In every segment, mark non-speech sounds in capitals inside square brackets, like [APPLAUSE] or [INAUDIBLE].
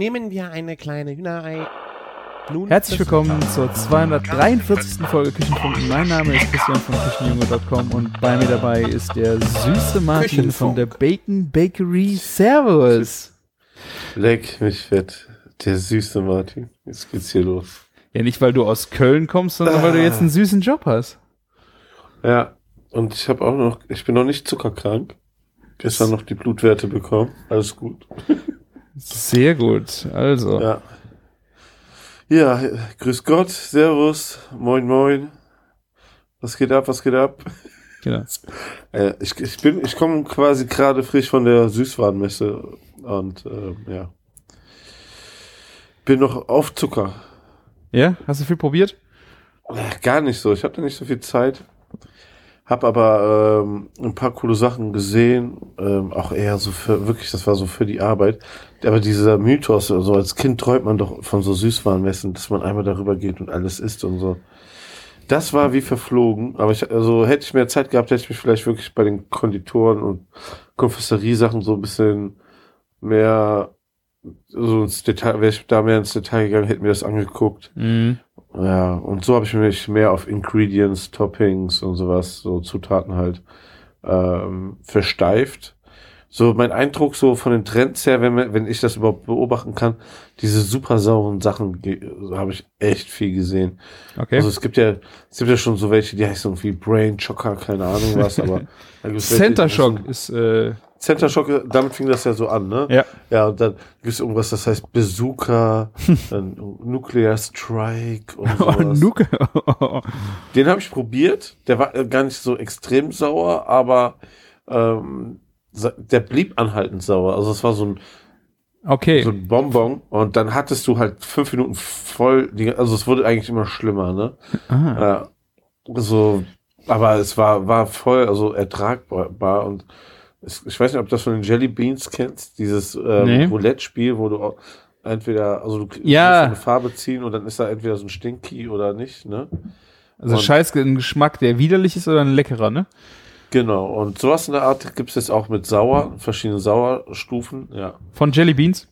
Nehmen wir eine kleine Hühnerei. Nun Herzlich willkommen zur 243. Folge Küchenfunk. Mein Name ist Christian von Küchenjunge.com und bei mir dabei ist der süße Martin von der Bacon Bakery. Servus. Leck mich fett. Der süße Martin. Jetzt geht's hier los. Ja, nicht weil du aus Köln kommst, sondern weil du jetzt einen süßen Job hast. Ja, und ich habe auch noch, ich bin noch nicht zuckerkrank. Gestern noch die Blutwerte bekommen. Alles gut. Sehr gut. Also. Ja. Ja, grüß Gott, Servus, moin moin. Was geht ab, was geht ab? Genau. [LAUGHS] Äh, ich, ich bin, ich komme quasi gerade frisch von der Süßwarenmesse und äh, ja. Bin noch auf Zucker. Ja, hast du viel probiert? Äh, Gar nicht so. Ich hatte nicht so viel Zeit. Hab aber ähm, ein paar coole Sachen gesehen, ähm, auch eher so für, wirklich, das war so für die Arbeit. Aber dieser Mythos, so also als Kind träumt man doch von so Süßwarenmessen, dass man einmal darüber geht und alles isst und so. Das war wie verflogen, aber ich, also hätte ich mehr Zeit gehabt, hätte ich mich vielleicht wirklich bei den Konditoren und Konfessorie-Sachen so ein bisschen mehr so ins Detail, wäre ich da mehr ins Detail gegangen, hätte mir das angeguckt. Mhm. Ja, und so habe ich mich mehr auf Ingredients, Toppings und sowas, so Zutaten halt ähm, versteift. So mein Eindruck so von den Trends her, wenn, wenn ich das überhaupt beobachten kann, diese super sauren Sachen ge- habe ich echt viel gesehen. Okay. Also es gibt ja, es gibt ja schon so welche, die heißen irgendwie Brain Chocker, keine Ahnung was, aber [LAUGHS] Center Shock ist, äh, Center Shock, damit fing das ja so an, ne? ja. Ja, und dann gibt es irgendwas, das heißt Bazooka, [LAUGHS] dann Nuclear Strike und [LAUGHS] Oh, sowas. Nuke. [LAUGHS] Den habe ich probiert. Der war äh, gar nicht so extrem sauer, aber ähm, der blieb anhaltend sauer. Also es war so ein, okay. so ein Bonbon und dann hattest du halt fünf Minuten voll, also es wurde eigentlich immer schlimmer, ne? ah. Ja, so, aber es war, war voll, also ertragbar und ich weiß nicht, ob du das von den Jelly Beans kennst, dieses ähm, Nee. Roulette-Spiel, wo du entweder, also du Ja. eine Farbe ziehen und dann ist da entweder so ein Stinky oder nicht, ne? Also und- scheiß ein Geschmack, der widerlich ist oder ein leckerer, ne? Genau, und sowas in der Art gibt es jetzt auch mit Sauer, verschiedene Sauerstufen, ja. Von Jelly Beans?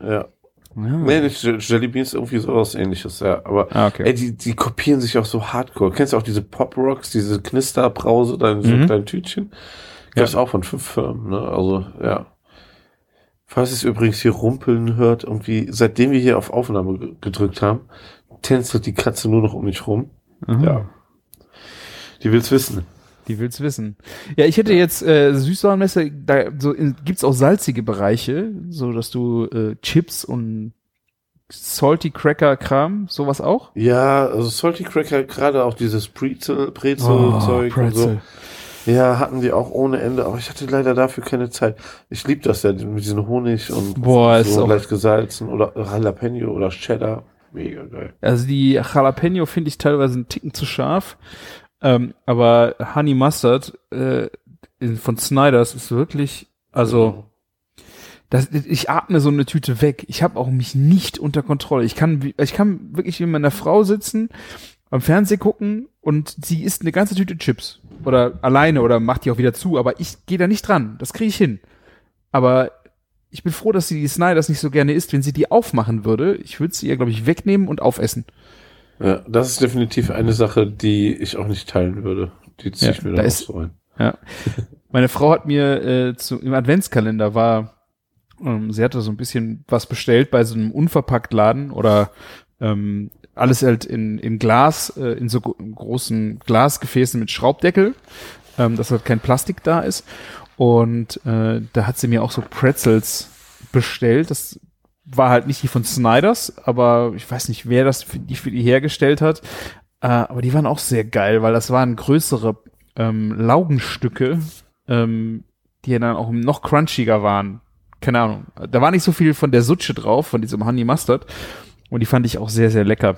Ja. Ja. Nee, nicht Jelly Beans, irgendwie sowas ähnliches, ja. Aber Ah, okay. ey, die, die kopieren sich auch so hardcore. Kennst du auch diese Pop Rocks, diese Knisterbrause da in so Mhm. kleinen Tütchen? Gibt's auch von fünf Firmen, ne? Also, ja. Falls es übrigens hier rumpeln hört, irgendwie, seitdem wir hier auf Aufnahme ge- gedrückt haben, tänzelt die Katze nur noch um mich rum. Aha. Ja. Die will's wissen. Die will's wissen. Ja, ich hätte jetzt äh, Süßwarenmesse, da so in, gibt's auch salzige Bereiche, so dass du äh, Chips und Salty Cracker Kram, sowas auch? Ja, also Salty Cracker, gerade auch dieses Brezel, Brezel-Zeug und so. Ja, hatten die auch ohne Ende, aber ich hatte leider dafür keine Zeit. Ich lieb das ja mit diesem Honig und Boah, ist so leicht gesalzen oder Jalapeno oder Cheddar. Mega geil. Also die Jalapeno finde ich teilweise einen Ticken zu scharf, ähm, aber Honey Mustard äh, von Snyders ist wirklich, also das, ich atme so eine Tüte weg. Ich habe auch mich nicht unter Kontrolle. Ich kann, ich kann wirklich wie meiner Frau sitzen, am Fernseh gucken und sie isst eine ganze Tüte Chips oder alleine oder macht die auch wieder zu, aber ich gehe da nicht dran. Das kriege ich hin. Aber ich bin froh, dass sie die Snyders nicht so gerne isst. Wenn sie die aufmachen würde, ich würde sie ihr, glaube ich, wegnehmen und aufessen. Ja, das ist definitiv eine Sache, die ich auch nicht teilen würde. Die ziehe Ja, ich mir da dann auch ist- so ein. Ja. [LAUGHS] Meine Frau hat mir äh, zu, im Adventskalender war, ähm, sie hatte so ein bisschen was bestellt bei so einem Unverpacktladen oder ähm, alles halt in, in Glas, äh, in so gro großen Glasgefäßen mit Schraubdeckel, ähm, dass halt kein Plastik da ist. Und äh, da hat sie mir auch so Pretzels bestellt. Das war halt nicht die von Snyders, aber ich weiß nicht, wer das für die, für die hergestellt hat. Äh, aber die waren auch sehr geil, weil das waren größere ähm, Laugenstücke, ähm, die dann auch noch crunchiger waren. Keine Ahnung. Da war nicht so viel von der Sutsche drauf, von diesem Honey Mustard. Und die fand ich auch sehr, sehr lecker.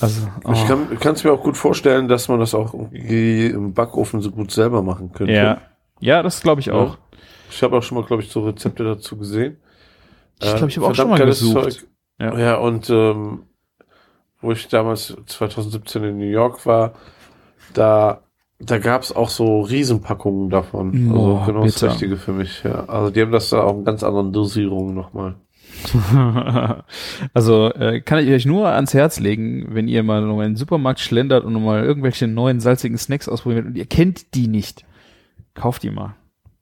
Also, Ich oh, kann kann's mir auch gut vorstellen, dass man das auch irgendwie im Backofen so gut selber machen könnte. ja. Ja, das glaube ich auch. Ich habe auch schon mal, glaube ich, so Rezepte dazu gesehen. Ich Äh, glaube, ich habe auch schon mal gesucht. Zeug. Ja. Ja, und ähm, wo ich damals 2017 in New York war, da da gab's auch so Riesenpackungen davon. Oh, also genau das bitter. Richtige für mich, ja. Also die haben das da auch in ganz anderen Dosierungen nochmal. [LAUGHS] also äh, kann ich euch nur ans Herz legen, wenn ihr mal in den Supermarkt schlendert und mal irgendwelche neuen salzigen Snacks ausprobiert und ihr kennt die nicht, kauft die mal.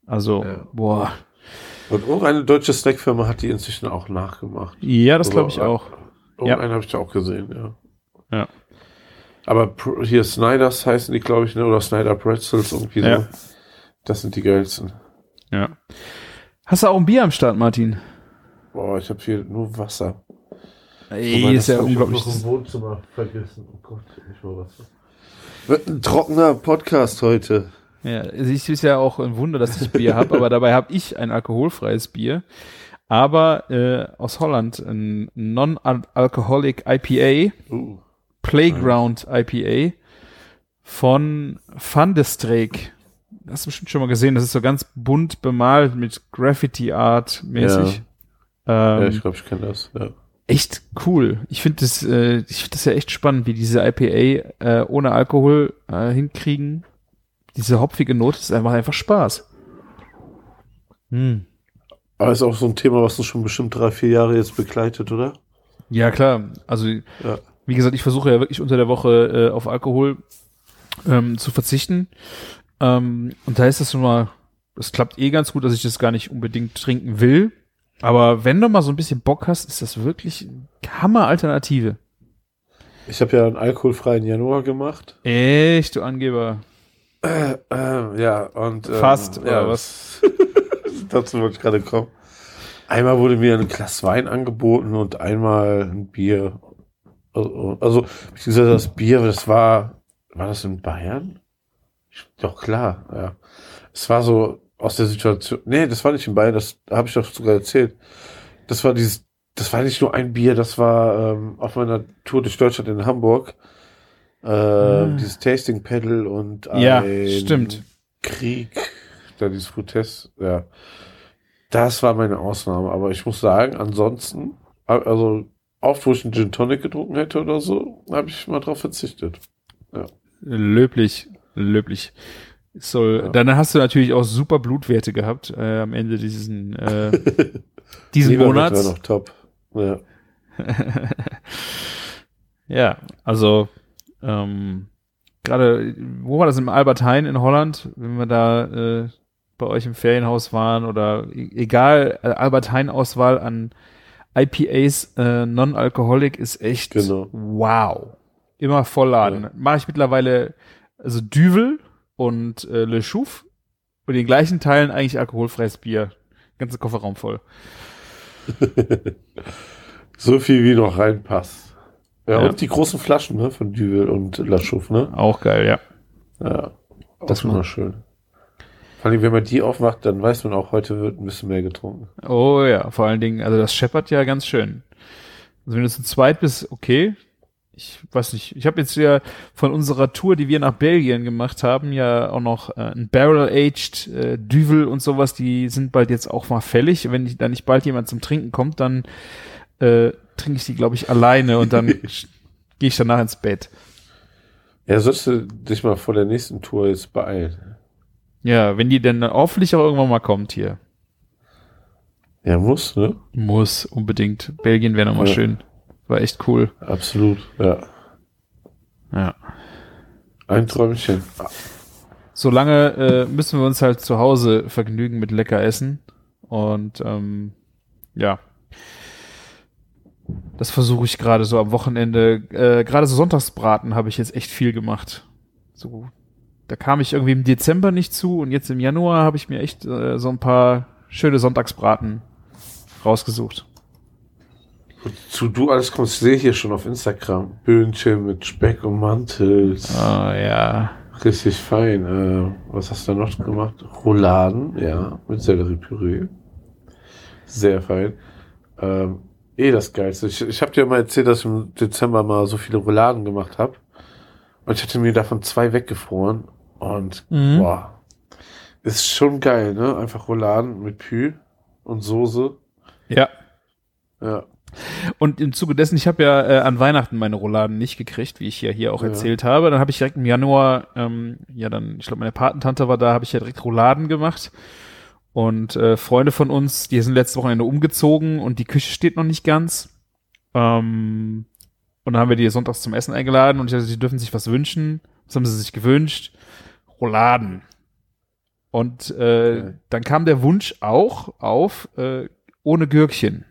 Also, Ja. boah. Und irgendeine deutsche Snackfirma hat die inzwischen auch nachgemacht. Ja, das glaube ich Oder- auch. Irgendeinen habe ich da auch gesehen, ja. Ja. Aber hier Snyders heißen die, glaube ich, ne? oder Snyder Pretzels, irgendwie Ja. so. Das sind die geilsten. Ja. Hast du auch ein Bier am Start, Martin? Boah, ich habe hier nur Wasser. Ey, Wobei, ist ja das hab ich unglaublich. noch im Wohnzimmer vergessen. Oh Gott, ich mal Wasser. Wird ein trockener Podcast heute. Ja, es ist ja auch ein Wunder, dass ich Bier habe, aber dabei habe ich ein alkoholfreies Bier. Aber äh, aus Holland ein Non-Alcoholic IPA, Uh. Playground IPA von Van de Streek. Hast du bestimmt schon mal gesehen, das ist so ganz bunt bemalt mit Graffiti Art mäßig. Ja, Ähm, ich glaube, ich kenne das. Ja. echt cool. Ich finde das, äh, ich finde das ja echt spannend, wie diese IPA äh, ohne Alkohol äh, hinkriegen. Diese hopfige Note, das macht einfach Spaß. Hm. Aber ist auch so ein Thema, was uns schon bestimmt drei, vier Jahre jetzt begleitet, oder? Ja, klar. Also, Ja. wie gesagt, ich versuche ja wirklich unter der Woche äh, auf Alkohol ähm, zu verzichten. Ähm, und da ist das schon mal, das klappt eh ganz gut, dass ich das gar nicht unbedingt trinken will. Aber wenn du mal so ein bisschen Bock hast, ist das wirklich eine Hammer-Alternative. Ich habe ja einen alkoholfreien Januar gemacht. Echt, du Angeber. Äh, äh, ja, und. ähm, Fast, oder ja, was? [LAUGHS] Dazu wollte ich gerade kommen. Einmal wurde mir ein Glas Wein angeboten und einmal ein Bier. Also, also beziehungsweise das Bier, das war, war das in Bayern? Ich- Doch, klar, ja. Es war so aus der Situation, nee, das war nicht in Bayern, das habe ich doch sogar erzählt. Das war dieses, das war nicht nur ein Bier, das war ähm, auf meiner Tour durch Deutschland in Hamburg. Äh, Dieses Tasting Pedal und. Ja, stimmt. Krieg, da dieses Protest, ja. Das war meine Ausnahme, aber ich muss sagen, ansonsten, also oft, wo ich einen Gin Tonic getrunken hätte oder so, habe ich mal drauf verzichtet. Löblich, löblich. Soll, Ja. Dann hast du natürlich auch super Blutwerte gehabt äh, am Ende diesen, äh, [LAUGHS] diesen Monats. war noch top. Ja. [LAUGHS] ja, also ähm, gerade, wo war das im Albert Heijn in Holland, wenn wir da äh, bei euch im Ferienhaus waren oder e- egal, äh, Albert Heijn Auswahl an IPAs äh, Non-Alcoholic ist echt Genau. wow. Immer vollladen. Ja. Mache ich mittlerweile also Düvel und äh, Le Chouf und in den gleichen Teilen eigentlich alkoholfreies Bier. Ganze Kofferraum voll. [LAUGHS] So viel wie noch reinpasst. Ja, Ja. und die großen Flaschen, ne, von Düvel und Laschouf, ne? Auch geil, ja. Ja. Das Das immer schön. Vor allem, wenn man die aufmacht, dann weiß man auch, heute wird ein bisschen mehr getrunken. Oh ja, vor allen Dingen, also das scheppert ja ganz schön. Also wenn du zu zweit bist, okay. Ich weiß nicht, ich habe jetzt ja von unserer Tour, die wir nach Belgien gemacht haben, ja auch noch äh, ein Barrel-Aged äh, Düvel und sowas, die sind bald jetzt auch mal fällig. Wenn ich, da nicht bald jemand zum Trinken kommt, dann äh, trinke ich die, glaube ich, alleine und dann [LAUGHS] gehe ich danach ins Bett. Ja, sollst du dich mal vor der nächsten Tour jetzt beeilen. Ja, wenn die denn hoffentlich auch irgendwann mal kommt hier. Ja, muss, ne? Muss unbedingt. Belgien wäre nochmal Ja. schön. War echt cool. Absolut, ja. Ja. Ein Träumchen. Solange äh, müssen wir uns halt zu Hause vergnügen mit lecker Essen. Und ähm, ja. Das versuche ich gerade so am Wochenende. Äh, gerade so Sonntagsbraten habe ich jetzt echt viel gemacht. So, da kam ich irgendwie im Dezember nicht zu und jetzt im Januar habe ich mir echt äh, so ein paar schöne Sonntagsbraten rausgesucht. Zu du alles kommst, ich sehe hier schon auf Instagram. Böhnchen mit Speck und Mantel. Ah ja. Richtig fein. Äh, was hast du da noch gemacht? Rouladen, ja, mit Selleriepüree. Sehr fein. Ähm, eh das Geilste. Ich, ich habe dir mal erzählt, dass ich im Dezember mal so viele Rouladen gemacht habe. Und ich hatte mir davon zwei weggefroren. Und Mhm. boah, ist schon geil, ne? Einfach Rouladen mit Pü und Soße. Ja. Ja. Und im Zuge dessen, ich habe ja äh, an Weihnachten meine Rouladen nicht gekriegt, wie ich ja hier auch Ja. erzählt habe. Dann habe ich direkt im Januar, ähm, ja dann, ich glaube, meine Patentante war da, habe ich ja direkt Rouladen gemacht. Und äh, Freunde von uns, die sind letztes Wochenende umgezogen und die Küche steht noch nicht ganz. Ähm, und dann haben wir die sonntags zum Essen eingeladen und ich sagte, sie dürfen sich was wünschen. Was haben sie sich gewünscht? Rouladen. Und äh, Okay. dann kam der Wunsch auch auf äh, ohne Gürkchen.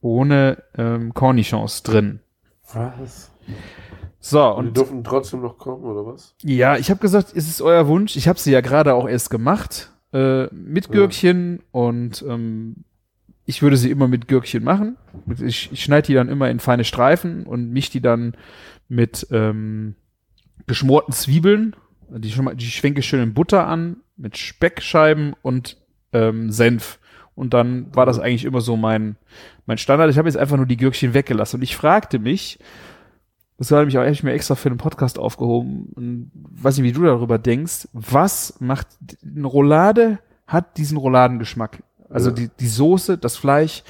Ohne ähm, Cornichons drin. Was? So, Und die und durften trotzdem noch kommen, oder was? ja, ich habe gesagt, ist es euer Wunsch? Ich habe sie ja gerade auch erst gemacht äh, mit Ja. Gürkchen und ähm, ich würde sie immer mit Gürkchen machen. Ich, ich schneide die dann immer in feine Streifen und misch die dann mit ähm, geschmorten Zwiebeln. Die, schon mal, die schwenke ich schön in Butter an mit Speckscheiben und ähm, Senf. Und dann war das eigentlich immer so mein, mein Standard. Ich habe jetzt einfach nur die Gürkchen weggelassen. Und ich fragte mich, das habe ich auch echt mir extra für den Podcast aufgehoben. Und weiß nicht, wie du darüber denkst. Was macht eine Roulade hat diesen Rouladengeschmack? Also Ja. die, die Soße, das Fleisch.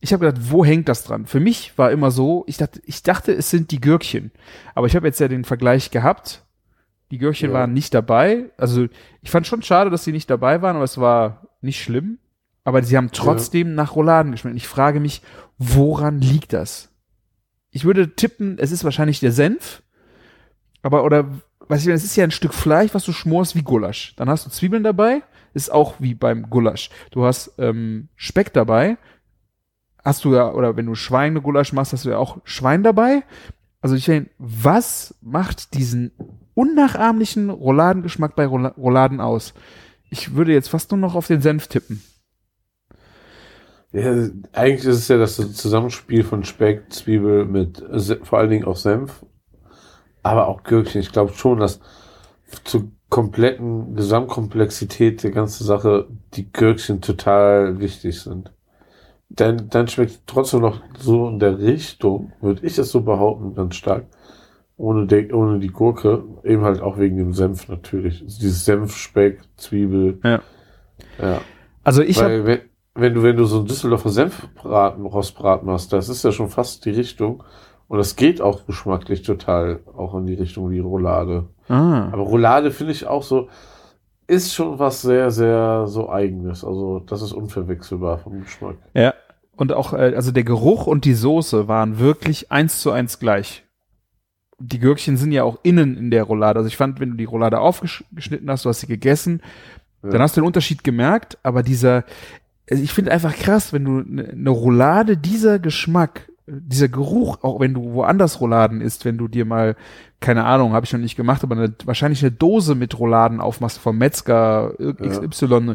Ich habe gedacht, wo hängt das dran? Für mich war immer so, ich dachte, ich dachte, es sind die Gürkchen. Aber ich habe jetzt ja den Vergleich gehabt. Die Gürkchen Ja. waren nicht dabei. Also ich fand schon schade, dass sie nicht dabei waren, aber es war nicht schlimm. Aber sie haben trotzdem nach Rouladen geschmeckt. Ich frage mich, woran liegt das? Ich würde tippen, es ist wahrscheinlich der Senf. Aber, oder, weiß ich, es ist ja ein Stück Fleisch, was du schmorst wie Gulasch. Dann hast du Zwiebeln dabei, ist auch wie beim Gulasch. Du hast ähm, Speck dabei, hast du ja, oder wenn du Schweine-Gulasch machst, hast du ja auch Schwein dabei. Also ich denke, was macht diesen unnachahmlichen Rouladengeschmack bei Roula- Rouladen aus? Ich würde jetzt fast nur noch auf den Senf tippen. Ja, eigentlich ist es ja das Zusammenspiel von Speck, Zwiebel mit vor allen Dingen auch Senf, aber auch Gürkchen. Ich glaube schon, dass zur kompletten Gesamtkomplexität der ganzen Sache die Gürkchen total wichtig sind. Dann, dann schmeckt trotzdem noch so in der Richtung, würde ich es so behaupten, ganz stark. Ohne, die, ohne die Gurke, eben halt auch wegen dem Senf natürlich. Also dieses Senf, Speck, Zwiebel. Ja. Ja. Also ich habe wenn, du, wenn du so einen Düsseldorfer Senfbraten, Rostbraten machst, das ist ja schon fast die Richtung. Und das geht auch geschmacklich total auch in die Richtung wie Roulade. ah, Aber Roulade finde ich auch so, ist schon was sehr, sehr so eigenes. Also, das ist unverwechselbar vom Geschmack. Ja. Und auch, äh, also der Geruch und die Soße waren wirklich eins zu eins gleich. Die Gürkchen sind ja auch innen in der Roulade. Also ich fand, wenn du die Roulade aufgeschnitten hast, du hast sie gegessen, Ja. dann hast du den Unterschied gemerkt. Aber dieser, also ich finde einfach krass, wenn du eine ne Roulade, dieser Geschmack, dieser Geruch, auch wenn du woanders Rouladen isst, wenn du dir mal, keine Ahnung, habe ich noch nicht gemacht, aber eine, wahrscheinlich eine Dose mit Rouladen aufmachst vom Metzger XY,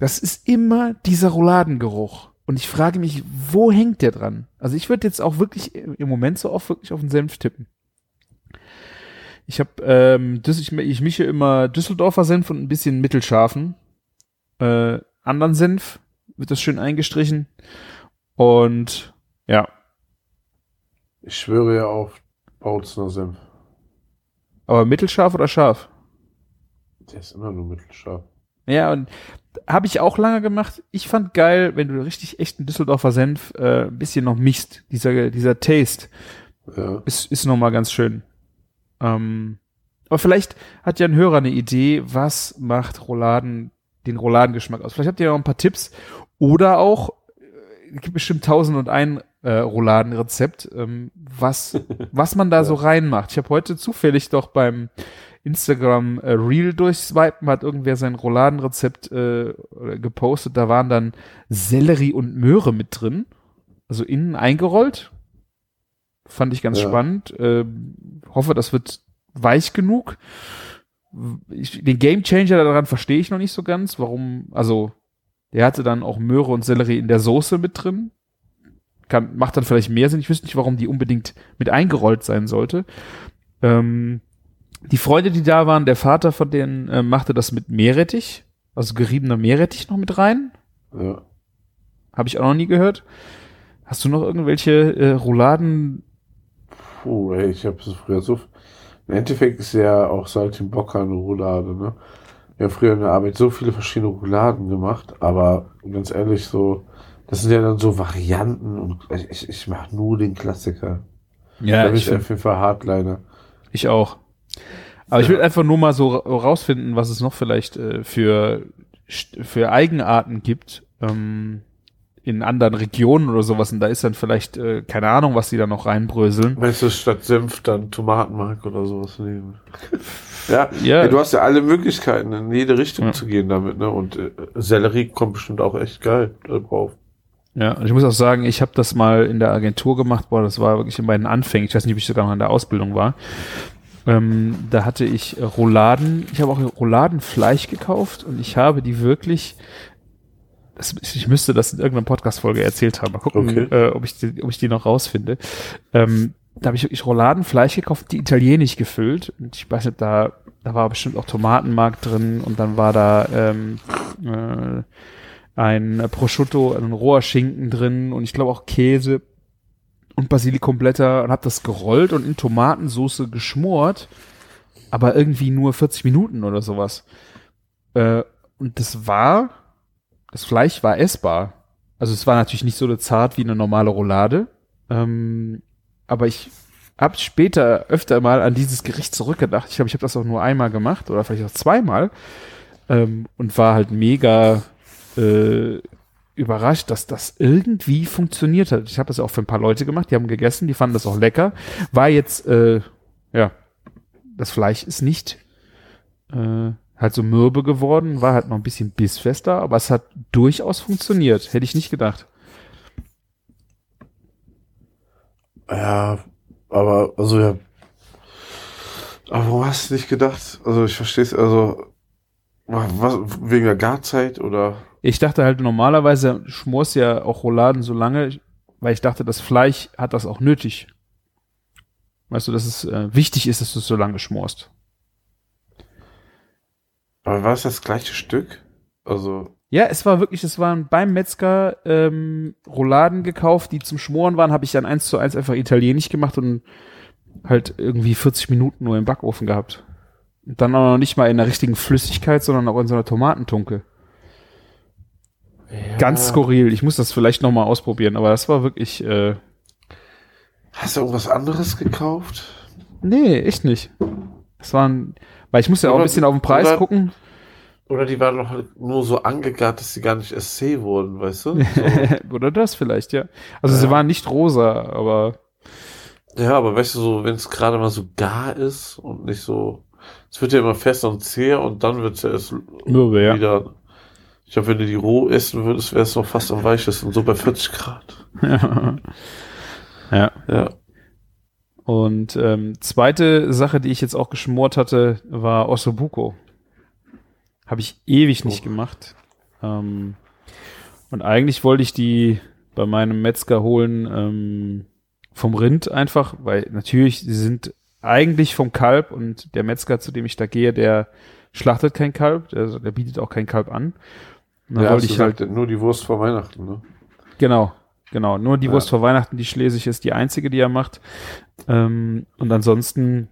das ist immer dieser Rouladengeruch. Und ich frage mich, wo hängt der dran? Also ich würde jetzt auch wirklich im Moment so oft wirklich auf den Senf tippen. Ich habe, ähm, ich, ich mische immer Düsseldorfer Senf und ein bisschen mittelscharfen. Äh, anderen Senf wird das schön eingestrichen. Und ja, Ich schwöre ja auf Bautzner Senf. aber mittelscharf oder scharf? Der ist immer nur mittelscharf. Ja, und habe ich auch lange gemacht. Ich fand geil, wenn du richtig echten Düsseldorfer Senf äh, ein bisschen noch mixt. Dieser, dieser Taste Ja. ist, ist noch mal ganz schön. Ähm, aber vielleicht hat ja ein Hörer eine Idee, was macht Rouladen, den Rouladengeschmack aus. Vielleicht habt ihr noch ein paar Tipps. Oder auch, äh, es gibt bestimmt tausend und ein äh, Rouladenrezept, ähm, was, [LAUGHS] was man da so reinmacht. Ich habe heute zufällig doch beim Instagram äh, Reel durchswipen, hat irgendwer sein Rouladenrezept äh, gepostet. Da waren dann Sellerie und Möhre mit drin. Also innen eingerollt. Fand ich ganz Ja. spannend. Ähm, hoffe, das wird weich genug. Ich, den Game Changer daran verstehe ich noch nicht so ganz. Warum, also, der hatte dann auch Möhre und Sellerie in der Soße mit drin. Kann, macht dann vielleicht mehr Sinn. Ich wüsste nicht, warum die unbedingt mit eingerollt sein sollte. Ähm, die Freunde, die da waren, der Vater von denen äh, machte das mit Meerrettich, also geriebener Meerrettich noch mit rein. Ja. Habe ich auch noch nie gehört. Hast du noch irgendwelche äh, Rouladen? Puh, ey, ich habe früher so. Im Endeffekt ist ja auch Saltimbocca eine Roulade, ne? Wir haben früher in der Arbeit so viele verschiedene Rouladen gemacht, aber ganz ehrlich, so Das sind ja dann so Varianten und ich, ich mache nur den Klassiker. Ja, da bin ich, ich auf jeden Fall Hardliner. ich auch. Aber ich will einfach nur mal so ra- rausfinden, was es noch vielleicht äh, für, für Eigenarten gibt ähm, in anderen Regionen oder sowas. Und da ist dann vielleicht, äh, keine Ahnung, was die da noch reinbröseln. Wenn du statt Senf dann Tomatenmark oder sowas nehmen. [LAUGHS] ja, Ja. ey, du hast ja alle Möglichkeiten, in jede Richtung Ja. zu gehen damit, ne? Und äh, Sellerie kommt bestimmt auch echt geil drauf. Ja, und ich muss auch sagen, ich habe das mal in der Agentur gemacht, boah, das war wirklich in meinen Anfängen. Ich weiß nicht, ob ich sogar noch in der Ausbildung war. Ähm, da hatte ich Rouladen, ich habe auch Rouladenfleisch gekauft und ich habe die wirklich, ich müsste das in irgendeiner Podcast-Folge erzählt haben. Mal gucken, Okay. äh, ob, ich die, ob ich die noch rausfinde. Ähm, da habe ich wirklich Rouladenfleisch gekauft, die italienisch gefüllt. Und ich weiß nicht, da, da war bestimmt auch Tomatenmark drin und dann war da ähm, äh, ein Prosciutto, ein roher Schinken drin und ich glaube auch Käse und Basilikumblätter und habe das gerollt und in Tomatensoße geschmort, aber irgendwie nur 40 Minuten oder sowas. Äh, und das war, das Fleisch war essbar. Also es war natürlich nicht so zart wie eine normale Roulade, ähm, aber ich habe später öfter mal an dieses Gericht zurückgedacht. Ich glaube, ich habe das auch nur einmal gemacht oder vielleicht auch zweimal ähm, und war halt mega äh, überrascht, dass das irgendwie funktioniert hat. Ich habe das auch für ein paar Leute gemacht, die haben gegessen, die fanden das auch lecker. War jetzt, äh, ja, das Fleisch ist nicht äh, halt so mürbe geworden, war halt noch ein bisschen bissfester, aber es hat durchaus funktioniert. Hätte ich nicht gedacht. Ja, aber, also ja. Aber warum hast du nicht gedacht? Also ich verstehe es, also was, wegen der Garzeit oder? Ich dachte halt normalerweise schmorst ja auch Rouladen so lange, weil ich dachte, das Fleisch hat das auch nötig. Weißt du, dass es äh, wichtig ist, dass du es so lange schmorst. Aber war es das gleiche Stück? Also, Ja, es war wirklich, es waren beim Metzger ähm, Rouladen gekauft, die zum Schmoren waren, habe ich dann eins zu eins einfach italienisch gemacht und halt irgendwie 40 Minuten nur im Backofen gehabt. Und dann auch noch nicht mal in der richtigen Flüssigkeit, sondern auch in so einer Tomatentunke. Ganz skurril. Ich muss das vielleicht noch mal ausprobieren, aber das war wirklich, äh, Hast du irgendwas anderes gekauft? nee, echt nicht. Das waren, weil ich muss ja auch ein bisschen auf den Preis oder- gucken. Oder die waren doch halt nur so angegart, dass sie gar nicht SC wurden, weißt du? [LAUGHS] So. Oder das vielleicht, ja. Also Ja. sie waren nicht rosa, aber ja, aber weißt du, so, wenn es gerade mal so gar ist und nicht so, es wird ja immer fest und zäh und dann wird es ja erst Mürbe, ja. wieder. Ich glaube, wenn du die roh essen würdest, wäre es noch fast am weichesten, so bei 40 Grad. [LAUGHS] ja. Ja. Und ähm, zweite Sache, die ich jetzt auch geschmort hatte, war Ossobuco. Habe ich ewig nicht Oh. gemacht. Ähm, und eigentlich wollte ich die bei meinem Metzger holen ähm, vom Rind einfach, weil natürlich, sie sind eigentlich vom Kalb und der Metzger, zu dem ich da gehe, der schlachtet kein Kalb, der, der bietet auch kein Kalb an. Dann ja, wollte ich halt gesagt, nur die Wurst vor Weihnachten, ne? Genau, genau. Nur die Ja. Wurst vor Weihnachten, die Schlesig ist die einzige, die er macht. Ähm, und ansonsten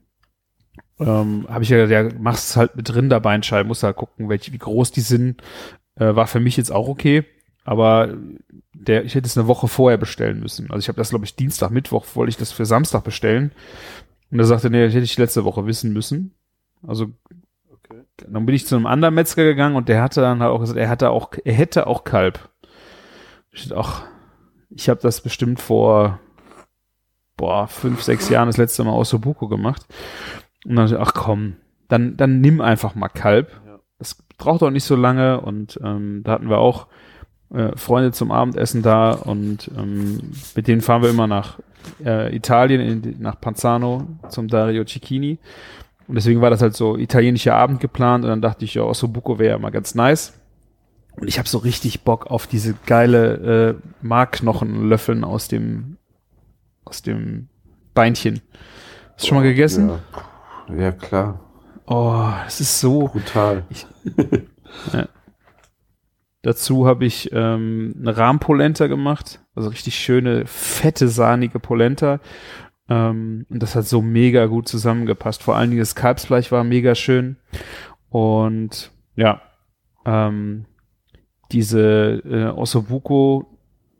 ähm, habe ich ja, der machst es halt mit Rinderbeinscheiben, musst halt gucken, welche, wie groß die sind. Äh, war für mich jetzt auch okay, aber der, ich hätte es eine Woche vorher bestellen müssen. Also ich habe das, glaube ich, Dienstag, Mittwoch wollte ich das für Samstag bestellen. Und er sagte, nee, das hätte ich letzte Woche wissen müssen. Also dann bin ich zu einem anderen Metzger gegangen und der hatte dann halt auch gesagt, er hatte auch, er hätte auch Kalb. Ich dachte, ach, ich habe das bestimmt vor boah, fünf, sechs Jahren das letzte Mal aus Sobuko gemacht. Und dann, dachte ich, ach komm, dann, dann nimm einfach mal Kalb. Ja. Das braucht auch nicht so lange und ähm, da hatten wir auch äh, Freunde zum Abendessen da und ähm, mit denen fahren wir immer nach äh, Italien, in, nach Panzano zum Dario Cicchini. Und deswegen war das halt so italienischer Abend geplant und dann dachte ich, ja, Ossobuco wäre ja mal ganz nice. Und ich habe so richtig Bock auf diese geile äh, Markknochenlöffeln aus dem aus dem Beinchen. Hast du schon mal gegessen? Ja, ja klar. Oh, das ist so. Brutal. [LAUGHS] Dazu habe ich ähm, eine Rahmpolenta gemacht, also richtig schöne, fette, sahnige Polenta. Ähm, und das hat so mega gut zusammengepasst. Vor allen Dingen das Kalbsfleisch war mega schön. Und ja, ähm, diese äh, Ossobuco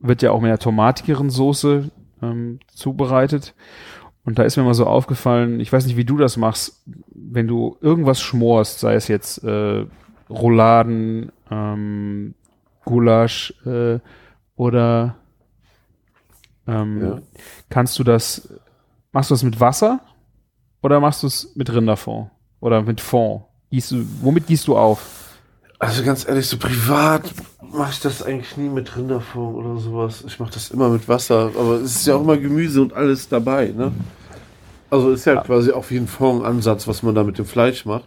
wird ja auch mit einer tomatigeren Soße ähm, zubereitet. Und da ist mir mal so aufgefallen, ich weiß nicht, wie du das machst, wenn du irgendwas schmorst, sei es jetzt äh, Rouladen, ähm, Gulasch äh, oder ähm, Ja. kannst du das, machst du das mit Wasser oder machst du es mit Rinderfond oder mit Fond? Gießt du, womit gießt du auf? Also ganz ehrlich, so privat mache ich das eigentlich nie mit Rinderfond oder sowas. Ich mache das immer mit Wasser, aber es ist ja auch immer Gemüse und alles dabei, ne? Also ist ja quasi auch wie ein Fond-Ansatz, was man da mit dem Fleisch macht.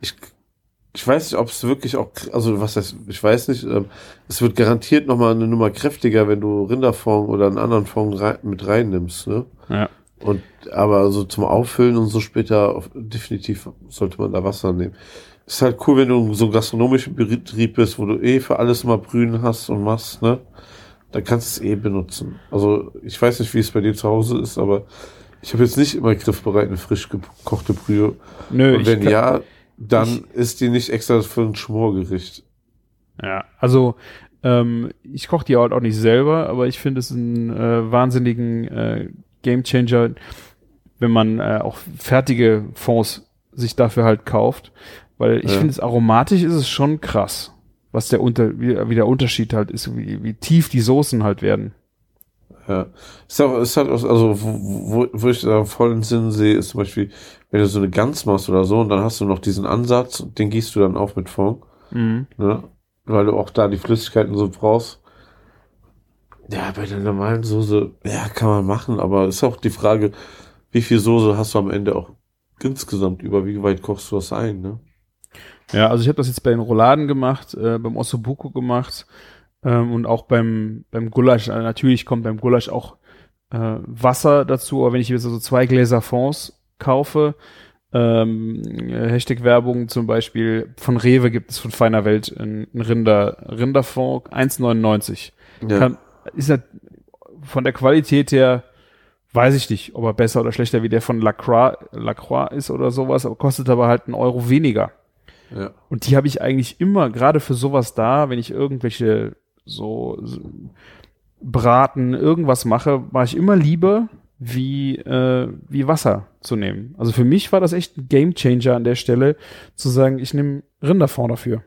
Ich, ich weiß nicht, ob es wirklich auch, also was heißt, ich weiß nicht, ähm, es wird garantiert nochmal eine Nummer kräftiger, wenn du Rinderfond oder einen anderen Fond rein, mit reinnimmst, ne? Ja. Und aber so zum Auffüllen und so später auf, definitiv sollte man da Wasser nehmen. Ist halt cool, wenn du so gastronomischen Betrieb bist, wo du eh für alles mal Brühen hast und machst, ne? Dann kannst du es eh benutzen. Also ich weiß nicht, wie es bei dir zu Hause ist, aber ich habe jetzt nicht immer griffbereit eine frisch gekochte Brühe. Nö, und wenn kann- ja, dann ist die nicht extra für ein Schmorgericht. Ja, also ähm, ich koche die halt auch nicht selber, aber ich finde es einen äh, wahnsinnigen äh, Gamechanger, wenn man äh, auch fertige Fonds sich dafür halt kauft, weil ich Ja. finde es aromatisch ist es schon krass, was der unter wie, wie der Unterschied halt ist, wie, wie tief die Soßen halt werden. Ja. Ist auch, ist halt auch, also, wo, wo, ich da vollen Sinn sehe, ist zum Beispiel, wenn du so eine Gans machst oder so, und dann hast du noch diesen Ansatz, und den gießt du dann auf mit Fond, Mhm. ne? Weil du auch da die Flüssigkeiten so brauchst. Ja, bei der normalen Soße, ja, kann man machen, aber ist auch die Frage, wie viel Soße hast du am Ende auch insgesamt über, wie weit kochst du das ein, ne? Ja, also ich habe das jetzt bei den Rouladen gemacht, äh, beim Ossobuco gemacht ähm, und auch beim, beim Gulasch. Äh, natürlich kommt beim Gulasch auch äh, Wasser dazu, aber wenn ich jetzt so zwei Gläser Fonds kaufe, ähm, äh, Hashtag Werbung zum Beispiel, von Rewe gibt es von Feiner Welt ein, ein Rinder, Rinderfond, 1,99. Ja. Kann, ist ja von der Qualität her, weiß ich nicht, ob er besser oder schlechter wie der von Lacroix, Lacroix ist oder sowas, aber kostet aber halt einen Euro weniger. Ja. Und die habe ich eigentlich immer, gerade für sowas da, wenn ich irgendwelche so, so Braten, irgendwas mache, mache ich immer lieber wie, äh, wie Wasser zu nehmen. Also für mich war das echt ein Gamechanger an der Stelle, zu sagen, ich nehme Rinderfond dafür.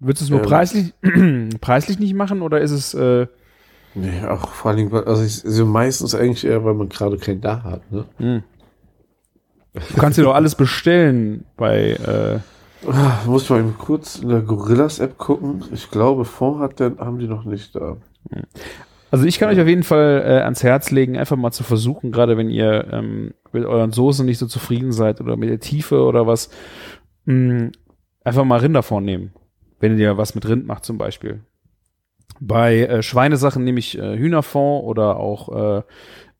Würdest du es nur Ja. preislich, [CLEARS THROAT] preislich nicht machen oder ist es, äh, Nee, auch vor allen Dingen, also ich, also meistens eigentlich eher, weil man gerade keinen da hat, ne? hm. Du kannst dir doch alles bestellen bei, äh, Ah, muss ich mal eben kurz in der Gorillas-App gucken. Ich glaube, Fond hat der, haben die noch nicht da. Also ich kann euch auf jeden Fall äh, ans Herz legen, einfach mal zu versuchen, gerade wenn ihr ähm, mit euren Soßen nicht so zufrieden seid oder mit der Tiefe oder was, mh, einfach mal Rinderfond nehmen. Wenn ihr was mit Rind macht zum Beispiel. Bei äh, Schweinesachen nehme ich äh, Hühnerfond oder auch äh,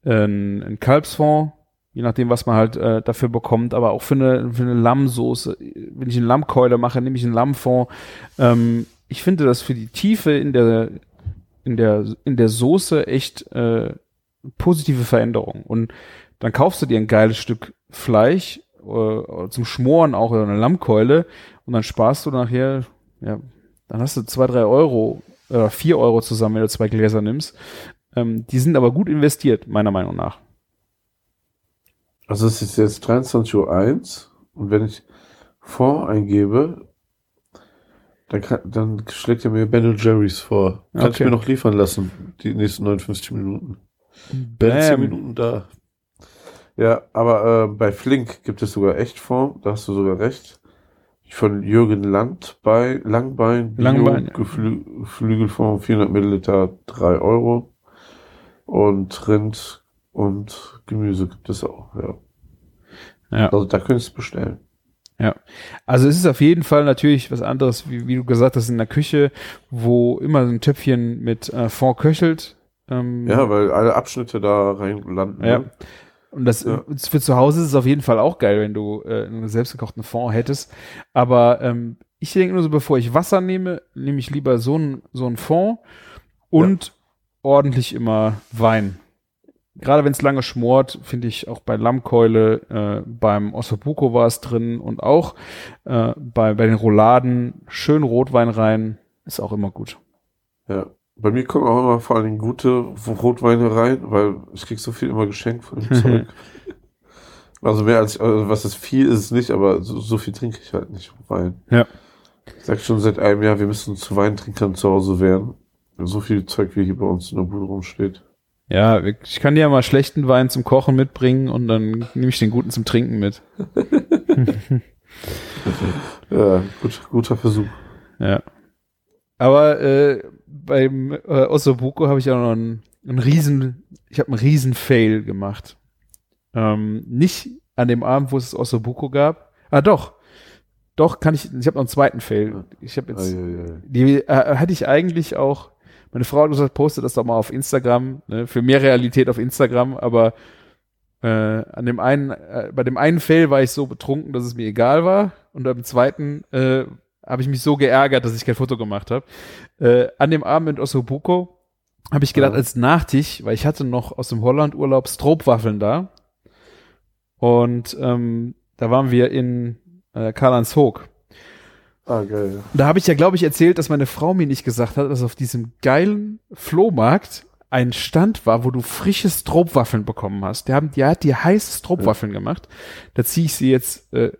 ein, ein Kalbsfond, je nachdem, was man halt äh, dafür bekommt. Aber auch für eine, für eine Lammsoße, wenn ich eine Lammkeule mache, nehme ich einen Lammfond. Ähm, ich finde das für die Tiefe in der in der in der Soße echt äh, positive Veränderung. Und dann kaufst du dir ein geiles Stück Fleisch äh, zum Schmoren auch oder eine Lammkeule und dann sparst du nachher, ja, dann hast du zwei, drei Euro oder vier Euro zusammen, wenn du zwei Gläser nimmst. Ähm, die sind aber gut investiert, meiner Meinung nach. Also es ist jetzt 23.01 Uhr und wenn ich Fond eingebe, dann, kann, dann schlägt er mir Ben Jerry's vor. Kann ich Okay. mir noch liefern lassen, die nächsten 59 Minuten. Bin 10 Bam. Minuten da. Ja, aber äh, bei Flink gibt es sogar Echtfond, da hast du sogar recht. Von Jürgen Land bei Langbein, Bio, Langbein, ja. Geflü Geflügelfond, 400 Milliliter, 3 Euro. Und Rind und Gemüse gibt es auch, ja. Ja. Also da könntest du bestellen. Also es ist auf jeden Fall natürlich was anderes, wie, wie du gesagt hast, in der Küche, wo immer so ein Töpfchen mit äh, Fond köchelt. Ähm, Ja, weil alle Abschnitte da rein landen. Ja. ne? Und das Ja. für zu Hause ist es auf jeden Fall auch geil, wenn du äh, einen selbstgekochten Fond hättest. Aber ähm, ich denke nur so, bevor ich Wasser nehme, nehme ich lieber so ein so ein Fond und ordentlich immer Wein. Gerade wenn es lange schmort, finde ich auch bei Lammkeule, äh, beim Ossobuco war es drin und auch äh, bei, bei den Rouladen schön Rotwein rein, ist auch immer gut. Ja. Bei mir kommen auch immer vor allen Dingen gute Rotweine rein, weil ich krieg so viel immer geschenkt von dem [LAUGHS] Zeug. Also mehr als, also was ist viel ist es nicht, aber so, so viel trinke ich halt nicht Wein. Ja. Ich sag schon seit einem Jahr, wir müssen zu Weintrinkern zu Hause werden. So viel Zeug wie hier bei uns in der Bude rumsteht. Ja, ich kann dir ja mal schlechten Wein zum Kochen mitbringen und dann nehme ich den guten zum Trinken mit. [LAUGHS] Ja, gut, guter Versuch. Ja. Aber äh, beim äh, Ossobuco habe ich auch noch einen, einen riesen, ich habe einen riesen Fail gemacht. Ähm, nicht an dem Abend, wo es das Ossobuco gab. Ah, doch. Doch, kann ich, ich habe noch einen zweiten Fail. Ich habe jetzt, Ei, ei, ei. die äh, hatte ich eigentlich auch, meine Frau hat gesagt, postet das doch mal auf Instagram, ne, für mehr Realität auf Instagram, aber äh, an dem einen, äh, bei dem einen Fail war ich so betrunken, dass es mir egal war und beim zweiten äh, habe ich mich so geärgert, dass ich kein Foto gemacht habe. Äh, an dem Abend in Ossobuco habe ich gedacht, Ja. als Nachtisch, weil ich hatte noch aus dem Holland-Urlaub Stroopwaffeln da und ähm, da waren wir in äh, Karl-Heinz-Hoog. Ah, geil. Da habe ich ja, glaube ich, erzählt, dass meine Frau mir nicht gesagt hat, dass auf diesem geilen Flohmarkt ein Stand war, wo du frische Stroopwaffeln bekommen hast. Der, haben, die hat die heiße Stroopwaffeln gemacht. Da ziehe ich sie jetzt äh,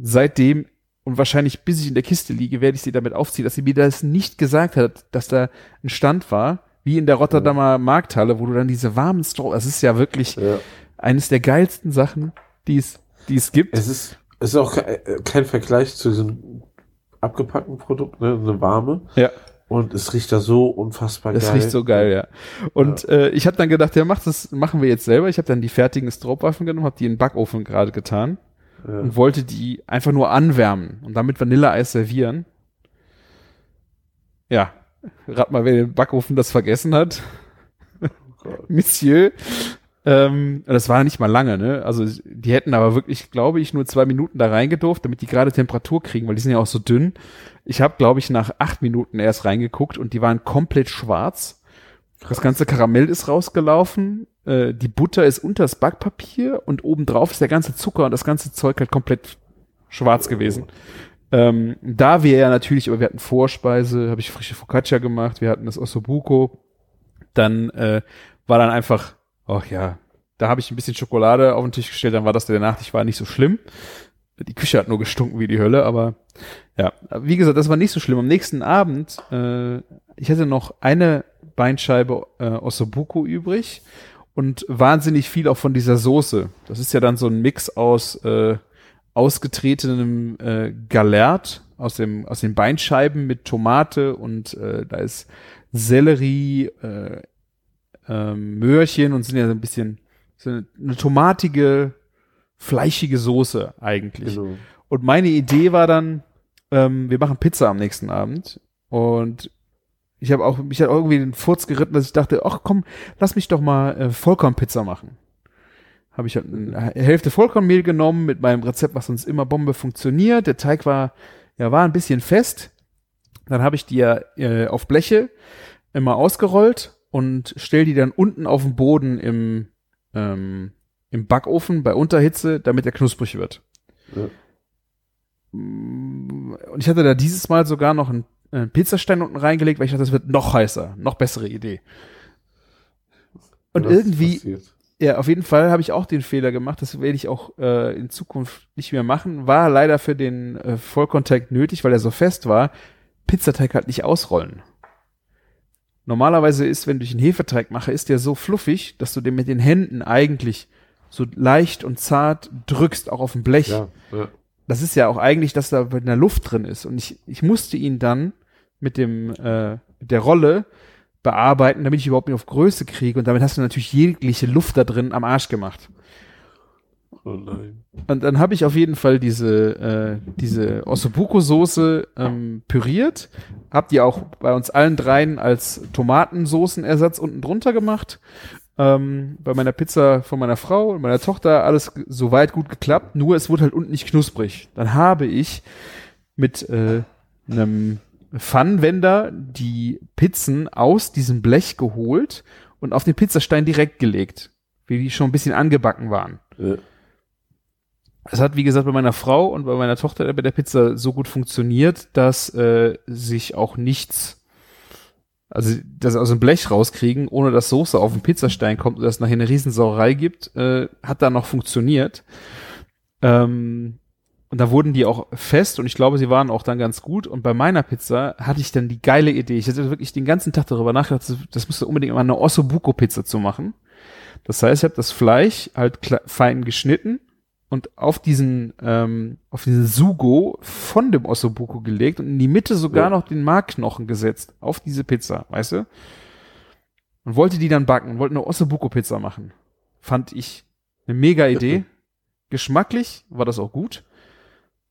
seitdem und wahrscheinlich bis ich in der Kiste liege, werde ich sie damit aufziehen, dass sie mir das nicht gesagt hat, dass da ein Stand war, wie in der Rotterdamer Markthalle, wo du dann diese warmen Stroop, das ist ja wirklich Ja. eines der geilsten Sachen, die es, die es gibt. Es ist, es ist auch ke- äh, kein Vergleich zu diesem abgepackten Produkt, ne, eine warme. Ja. Und es riecht da so unfassbar geil. riecht so geil, ja. Und äh, ich habe dann gedacht, ja, mach das, machen wir jetzt selber. Ich habe dann die fertigen Stroopwaffen genommen, habe die in den Backofen gerade getan Ja. und wollte die einfach nur anwärmen und damit Vanilleeis servieren. Ja, rat mal, wer den Backofen das vergessen hat. Gott. [LAUGHS] Monsieur. Ähm, das war nicht mal lange, ne? Also die hätten aber wirklich, glaube ich, nur zwei Minuten da reingedurft, damit die gerade Temperatur kriegen, weil die sind ja auch so dünn. Ich habe, glaube ich, nach acht Minuten erst reingeguckt und die waren komplett schwarz. Das ganze Karamell ist rausgelaufen, äh, die Butter ist unter das Backpapier und obendrauf ist der ganze Zucker und das ganze Zeug halt komplett schwarz gewesen. Ähm, da wir ja natürlich, aber wir hatten Vorspeise, habe ich frische Focaccia gemacht, wir hatten das Ossobuco, dann äh, war dann einfach, ach ja, da habe ich ein bisschen Schokolade auf den Tisch gestellt, dann war das der Nachtisch, war nicht so schlimm. Die Küche hat nur gestunken wie die Hölle, aber ja, wie gesagt, das war nicht so schlimm. Am nächsten Abend, äh, ich hatte noch eine Beinscheibe äh, Ossobuco übrig und wahnsinnig viel auch von dieser Soße. Das ist ja dann so ein Mix aus äh, ausgetretenem äh, Galert aus dem aus den Beinscheiben mit Tomate und äh, da ist Sellerie, äh, ähm, Möhrchen und sind ja so ein bisschen so eine, eine tomatige, fleischige Soße eigentlich. Genau. Und meine Idee war dann, ähm, wir machen Pizza am nächsten Abend. Und ich habe auch, mich hat irgendwie den Furz geritten, dass ich dachte, ach komm, lass mich doch mal äh, Vollkornpizza machen. Habe ich halt eine Hälfte Vollkornmehl genommen mit meinem Rezept, was sonst immer Bombe funktioniert. Der Teig war, ja, war ein bisschen fest. Dann habe ich die ja äh, auf Bleche immer ausgerollt und stell die dann unten auf den Boden im, ähm, im Backofen bei Unterhitze, damit er knusprig wird. Ja. Mm, Und ich hatte da dieses Mal sogar noch einen, einen Pizzastein unten reingelegt, weil ich dachte, das wird noch heißer, noch bessere Idee. Und irgendwie, passiert? ja, auf jeden Fall habe ich auch den Fehler gemacht. Das werde ich auch äh, in Zukunft nicht mehr machen. War leider für den äh, Vollkontakt nötig, weil er so fest war. Pizzateig halt nicht ausrollen. Normalerweise ist, wenn ich einen Hefeteig mache, ist der so fluffig, dass du den mit den Händen eigentlich so leicht und zart drückst, auch auf dem Blech. Ja, ja. Das ist ja auch eigentlich, dass da in der Luft drin ist. Und ich, ich musste ihn dann mit dem äh, mit der Rolle bearbeiten, damit ich überhaupt nicht auf Größe kriege. Und damit hast du natürlich jegliche Luft da drin am Arsch gemacht. Oh nein. Und dann habe ich auf jeden Fall diese, äh, diese Ossobuco-Soße ähm, püriert. Hab die auch bei uns allen dreien als Tomatensoßenersatz unten drunter gemacht. Ähm, bei meiner Pizza von meiner Frau und meiner Tochter alles soweit gut geklappt, nur es wurde halt unten nicht knusprig. Dann habe ich mit äh, einem Pfannenwender die Pizzen aus diesem Blech geholt und auf den Pizzastein direkt gelegt, wie die schon ein bisschen angebacken waren. Ja. Es hat, wie gesagt, bei meiner Frau und bei meiner Tochter bei der Pizza so gut funktioniert, dass äh, sich auch nichts Also das aus dem Blech rauskriegen, ohne dass Soße auf den Pizzastein kommt und das nachher eine Riesensauerei gibt, äh, hat da noch funktioniert. Ähm, und da wurden die auch fest und ich glaube, sie waren auch dann ganz gut. Und bei meiner Pizza hatte ich dann die geile Idee. Ich hatte wirklich den ganzen Tag darüber nachgedacht, das, das müsste unbedingt mal eine Ossobuco-Pizza zu machen. Das heißt, ich habe das Fleisch halt fein geschnitten und auf diesen ähm, auf diesen Sugo von dem Ossobuco gelegt und in die Mitte sogar ja. noch den Markknochen gesetzt auf diese Pizza, weißt du? Und wollte die dann backen, wollte eine Ossobuco Pizza machen. Fand ich eine mega Idee. Geschmacklich war das auch gut.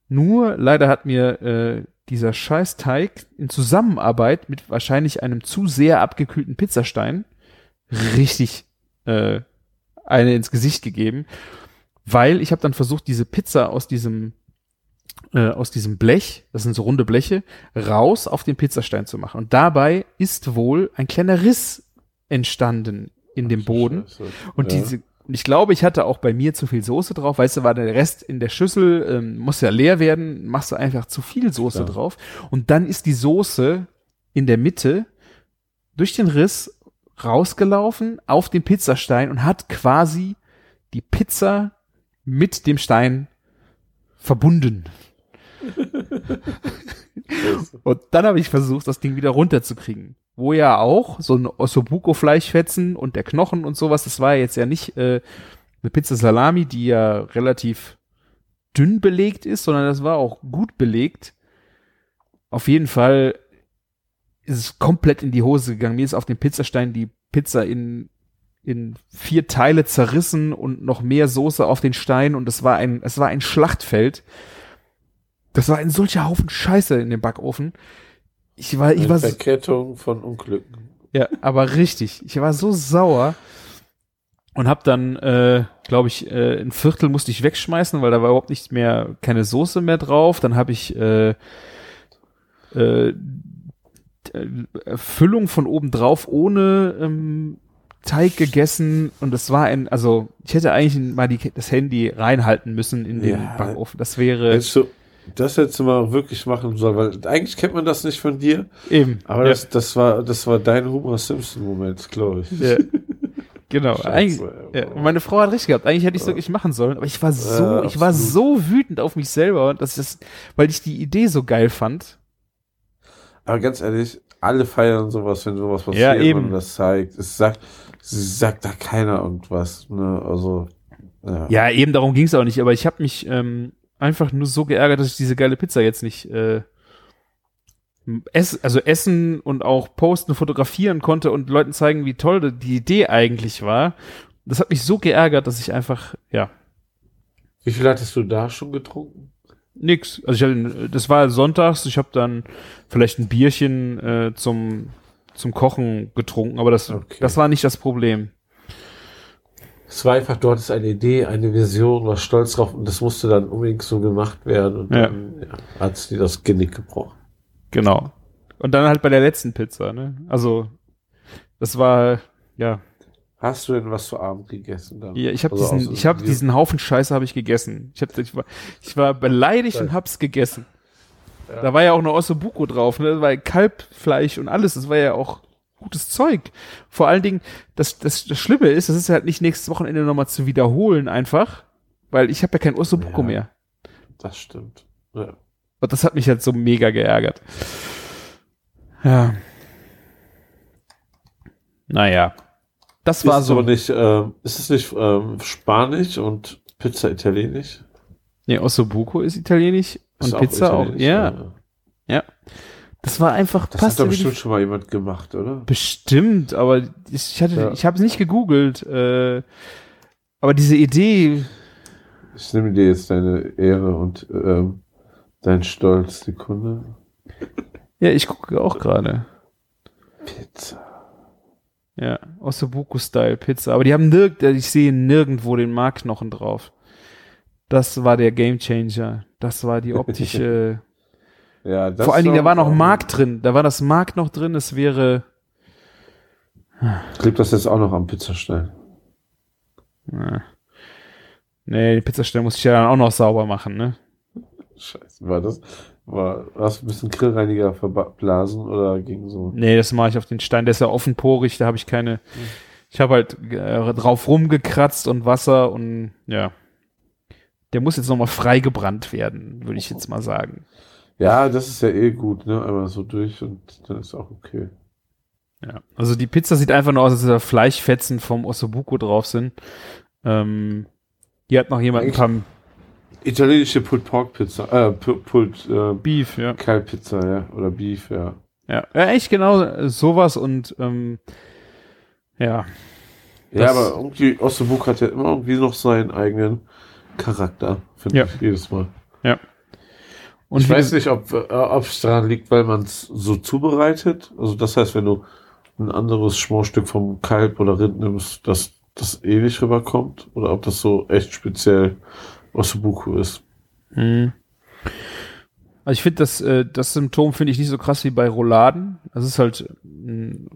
Nur leider hat mir äh, dieser scheiß Teig in Zusammenarbeit mit wahrscheinlich einem zu sehr abgekühlten Pizzastein richtig äh, eine ins Gesicht gegeben weil ich habe dann versucht, diese Pizza aus diesem äh, aus diesem Blech, das sind so runde Bleche, raus auf den Pizzastein zu machen. Und dabei ist wohl ein kleiner Riss entstanden in dem Boden. Scheiße. Und ja. diese und ich glaube, ich hatte auch bei mir zu viel Soße drauf. Weißt du, war der Rest in der Schüssel, ähm, muss ja leer werden, machst du einfach zu viel Soße Klar. drauf. Und dann ist die Soße in der Mitte durch den Riss rausgelaufen auf den Pizzastein und hat quasi die Pizza mit dem Stein verbunden. [LAUGHS] und dann habe ich versucht, das Ding wieder runterzukriegen. Wo ja auch so ein Ossobuco-Fleischfetzen und der Knochen und sowas, das war ja jetzt ja nicht äh, eine Pizza Salami, die ja relativ dünn belegt ist, sondern das war auch gut belegt. Auf jeden Fall ist es komplett in die Hose gegangen. Mir ist auf dem Pizzastein die Pizza in in vier Teile zerrissen und noch mehr Soße auf den Stein und es war ein, es war ein Schlachtfeld. Das war ein solcher Haufen Scheiße in dem Backofen. Ich war, ich Eine war Verkettung von Unglücken. Ja, aber richtig. Ich war so sauer und hab dann, äh, glaube ich, äh, ein Viertel musste ich wegschmeißen, weil da war überhaupt nicht mehr keine Soße mehr drauf. Dann habe ich äh, äh, Füllung von oben drauf ohne ähm, Teig gegessen und es war ein, also ich hätte eigentlich mal die, das Handy reinhalten müssen in den ja, Backofen. Das wäre. Hättest du, das hättest du mal wirklich machen sollen, weil eigentlich kennt man das nicht von dir. Eben. Aber ja. das, das war, das war dein Homer Simpson-Moment, glaube ich. Ja. Genau. Ja, meine Frau hat recht gehabt. Eigentlich hätte ich es wirklich machen sollen, aber ich war so, ich war so wütend auf mich selber, dass ich das, weil ich die Idee so geil fand. Aber ganz ehrlich, alle feiern sowas, wenn sowas passiert ja, eben. und das zeigt. Es sagt, sagt da keiner irgendwas. Ne? Also ja. ja, eben darum ging es auch nicht. Aber ich habe mich ähm, einfach nur so geärgert, dass ich diese geile Pizza jetzt nicht äh, ess, also essen und auch posten, fotografieren konnte und Leuten zeigen, wie toll die Idee eigentlich war. Das hat mich so geärgert, dass ich einfach ja. Wie viel hattest du da schon getrunken? Nix. Also ich hatte, das war sonntags. Ich habe dann vielleicht ein Bierchen äh, zum zum Kochen getrunken, aber das, okay. das war nicht das Problem. Es war einfach, dort ist eine Idee, eine Vision, war stolz drauf und das musste dann unbedingt so gemacht werden und ja. dann ja, hat es dir das Genick gebrochen. Genau. Und dann halt bei der letzten Pizza, ne? Also, das war, ja. Hast du denn was zu Abend gegessen dann? Ja, ich habe also diesen, ich habe diesen Haufen Scheiße habe ich gegessen. Ich, hab, ich, war, ich war beleidigt und hab's gegessen. Ja. Da war ja auch eine Ossobuco drauf, ne? War Kalbfleisch und alles. Das war ja auch gutes Zeug. Vor allen Dingen, das, das, das Schlimme ist, das ist halt nicht nächstes Wochenende nochmal zu wiederholen einfach, weil ich habe ja kein Ossobuco ja, mehr. Das stimmt. Ja. Und das hat mich halt so mega geärgert. Ja. Naja. Das ist war so. Nicht, äh, ist es nicht äh, Spanisch und Pizza Italienisch? Nee, Ossobuco ist Italienisch und ist Pizza auch, auch ja. ja. Ja. Das war einfach Das hat doch bestimmt schon mal jemand gemacht, oder? Bestimmt, aber ich hatte, ja. ich habe es nicht gegoogelt. Äh, aber diese Idee. Ich nehme dir jetzt deine Ehre und ähm, dein Stolz, Sekunde. Ja, ich gucke auch gerade. Pizza. Ja, Ossobuco-Style Pizza. Aber die haben nirgend, ich sehe nirgendwo den Markknochen drauf. Das war der Gamechanger. Das war die optische. [LAUGHS] ja, das Vor allen Dingen, da war noch Mark drin. Da war das Mark noch drin. Es wäre. Klebt das jetzt auch noch am Pizzastell? Ja. Nee, den Pizzastell muss ich ja dann auch noch sauber machen, ne? Scheiße, war das? War, hast du ein bisschen Grillreiniger verblasen oder ging so? Nee, das mache ich auf den Stein. Der ist ja offenporig, da habe ich keine. Ich habe halt äh, drauf rumgekratzt und Wasser und ja. Der muss jetzt nochmal freigebrannt werden, würde ich jetzt mal sagen. Ja, das ist ja eh gut, ne? Einmal so durch und dann ist auch okay. Ja. Also die Pizza sieht einfach nur aus, als da Fleischfetzen vom Ossobuco drauf sind. Ähm, hier hat noch jemand ein paar Italienische Pulled Pork Pizza, äh, Pu- Pulled äh, Beef, ja. Kalbpizza, ja, oder Beef, ja. Ja, ja echt genau äh, sowas und ähm, ja. Ja, aber irgendwie Osnabrück hat ja immer irgendwie noch seinen eigenen Charakter, finde Ja. ich jedes Mal. Und ich weiß nicht, ob äh, ob es daran liegt, weil man es so zubereitet. Also das heißt, wenn du ein anderes Schmorstück vom Kalb oder Rind nimmst, dass das ähnlich rüberkommt, oder ob das so echt speziell Osnabrück ist. Mhm. Also ich finde das, äh, das Symptom finde ich nicht so krass wie bei Rouladen. Das ist halt ein,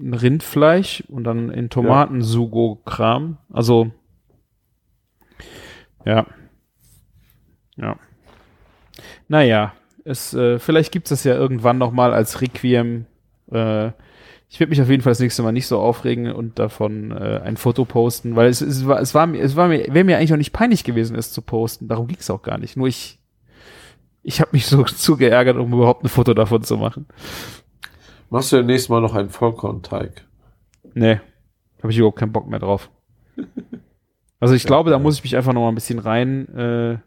ein Rindfleisch und dann in Tomatensugo-Kram. Also ja. Ja. Naja, es, äh, vielleicht gibt's das ja irgendwann noch mal als Requiem. Äh, ich werde mich auf jeden Fall das nächste Mal nicht so aufregen und davon äh, ein Foto posten, weil es, es war, es war mir, es war mir, wäre mir eigentlich auch nicht peinlich gewesen, es zu posten. Darum ging's auch gar nicht. Nur ich, ich habe mich so [LAUGHS] zu geärgert, um überhaupt ein Foto davon zu machen. Machst du ja nächstes Mal noch einen Vollkornteig? Nee, habe ich überhaupt keinen Bock mehr drauf. [LAUGHS] Also ich glaube, da muss ich mich einfach noch mal ein bisschen rein äh,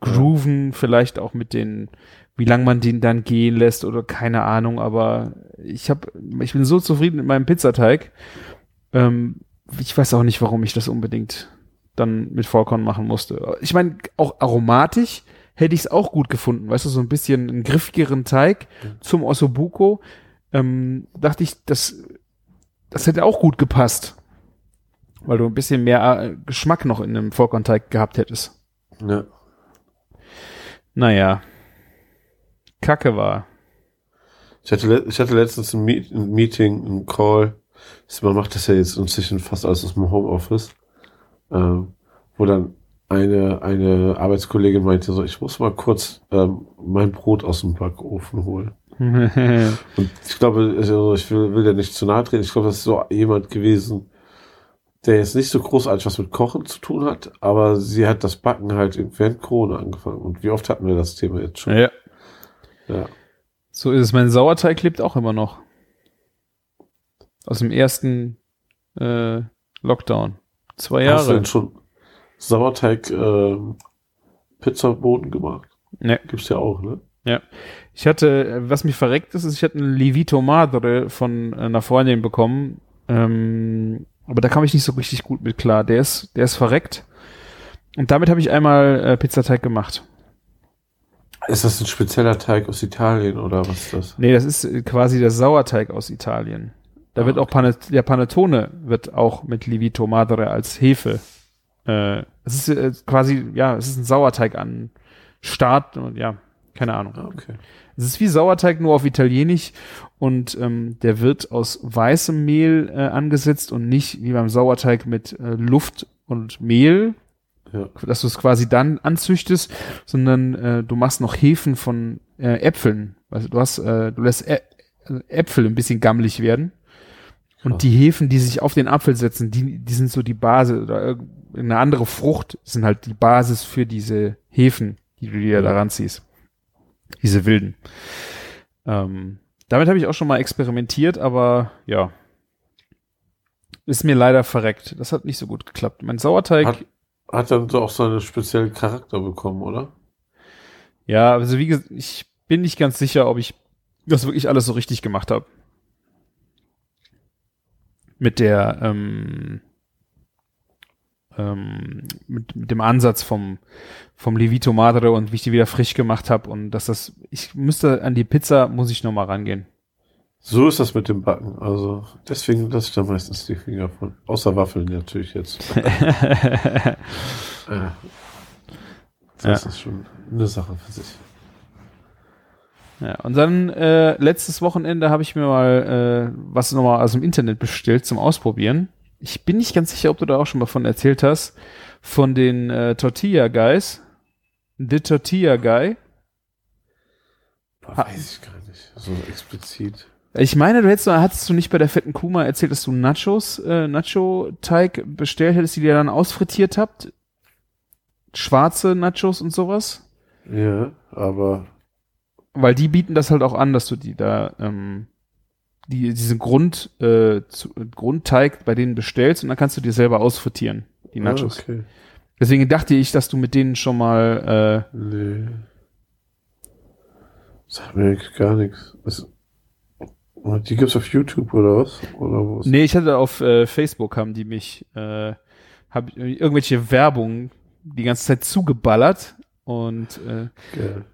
grooven, vielleicht auch mit den, wie lang man den dann gehen lässt oder keine Ahnung, aber ich habe, ich bin so zufrieden mit meinem Pizzateig. Ähm, ich weiß auch nicht, warum ich das unbedingt dann mit Vollkorn machen musste. Ich meine, auch aromatisch hätte ich es auch gut gefunden, weißt du, so ein bisschen einen griffigeren Teig zum Ossobuco. Ähm, dachte ich, das, das hätte auch gut gepasst. Weil du ein bisschen mehr äh, Geschmack noch in einem Vollkornteig gehabt hättest. Ja. Naja. Kacke war. Ich hatte, ich hatte letztens ein, Meet, ein Meeting, ein Call. Man macht das ja jetzt inzwischen fast alles aus dem Homeoffice. Ähm, wo dann eine, eine Arbeitskollegin meinte so, ich muss mal kurz ähm, mein Brot aus dem Backofen holen. [LAUGHS] Und ich glaube, also ich will, will ja nicht zu nahe treten. Ich glaube, das ist so jemand gewesen, der jetzt nicht so großartig was mit Kochen zu tun hat, aber sie hat das Backen halt während Corona angefangen. Und wie oft hatten wir das Thema jetzt schon? ja. Ja. So ist es. Mein Sauerteig lebt auch immer noch. Aus dem ersten äh, Lockdown. Zwei Hast du Jahre. denn schon Sauerteig ähm, Pizzaboden gemacht? Ne. Gibt's ja auch, ne? Ich hatte, äh, was mich verreckt ist, ist, ich hatte einen Levito Madre von äh, einer Freundin bekommen. Ähm, aber da kam ich nicht so richtig gut mit klar. Der ist, der ist verreckt. Und damit habe ich einmal äh, Pizzateig gemacht. Ist das ein spezieller Teig aus Italien oder was ist das? Nee, das ist äh, quasi der Sauerteig aus Italien. Da Ah, wird auch Panet der Panettone wird auch mit Levito Madre als Hefe. Äh, es ist äh, quasi, ja, es ist ein Sauerteig an Start und ja, keine Ahnung. Ah, okay. Es ist wie Sauerteig nur auf Italienisch und ähm, der wird aus weißem Mehl äh, angesetzt und nicht wie beim Sauerteig mit äh, Luft und Mehl, Ja. dass du es quasi dann anzüchtest, sondern äh, du machst noch Hefen von äh, Äpfeln. Also du hast, äh, du lässt Ä also Äpfel ein bisschen gammelig werden. Und Krass. die Hefen, die sich auf den Apfel setzen, die, die sind so die Basis oder irgendeine andere Frucht sind halt die Basis für diese Hefen, die du dir Ja. daran ziehst. Diese wilden. Ähm, damit habe ich auch schon mal experimentiert, aber ja. Ist mir leider verreckt. Das hat nicht so gut geklappt. Mein Sauerteig, Hat- Hat dann so auch so einen speziellen Charakter bekommen, oder? ja, also wie gesagt, ich bin nicht ganz sicher, ob ich das wirklich alles so richtig gemacht habe. Mit der, ähm, ähm, mit, mit dem Ansatz vom, vom Levito Madre und wie ich die wieder frisch gemacht habe und dass das, ich müsste an die Pizza, muss ich nochmal rangehen. So ist das mit dem Backen. Also deswegen lasse ich da meistens die Finger von. Außer Waffeln natürlich jetzt. [LAUGHS] Äh, das Ja. ist schon eine Sache für sich. Ja, und dann äh, letztes Wochenende habe ich mir mal äh, was nochmal aus dem Internet bestellt zum Ausprobieren. Ich bin nicht ganz sicher, ob du da auch schon mal von erzählt hast. Von den äh, Tortilla Guys. The Tortilla Guy. Boah, weiß ich gar nicht. So explizit. Ich meine, du hättest, hattest du nicht bei der fetten Kuh mal erzählt, dass du Nachos, äh, Nacho-Teig bestellt hättest, die ihr dann ausfrittiert habt? Schwarze Nachos und sowas? Ja, aber Weil die bieten das halt auch an, dass du die da, ähm, die, diesen Grund, äh, zu, Grundteig bei denen bestellst und dann kannst du dir selber ausfrittieren, die Nachos. Ah, okay. Deswegen dachte ich, dass du mit denen schon mal, äh, Nee. Sagt mir gar nichts. Was, die gibt's auf YouTube oder was? Oder wo ist Nee, ich hatte auf äh, Facebook haben die mich, äh, hab irgendwelche Werbung die ganze Zeit zugeballert und äh, geil?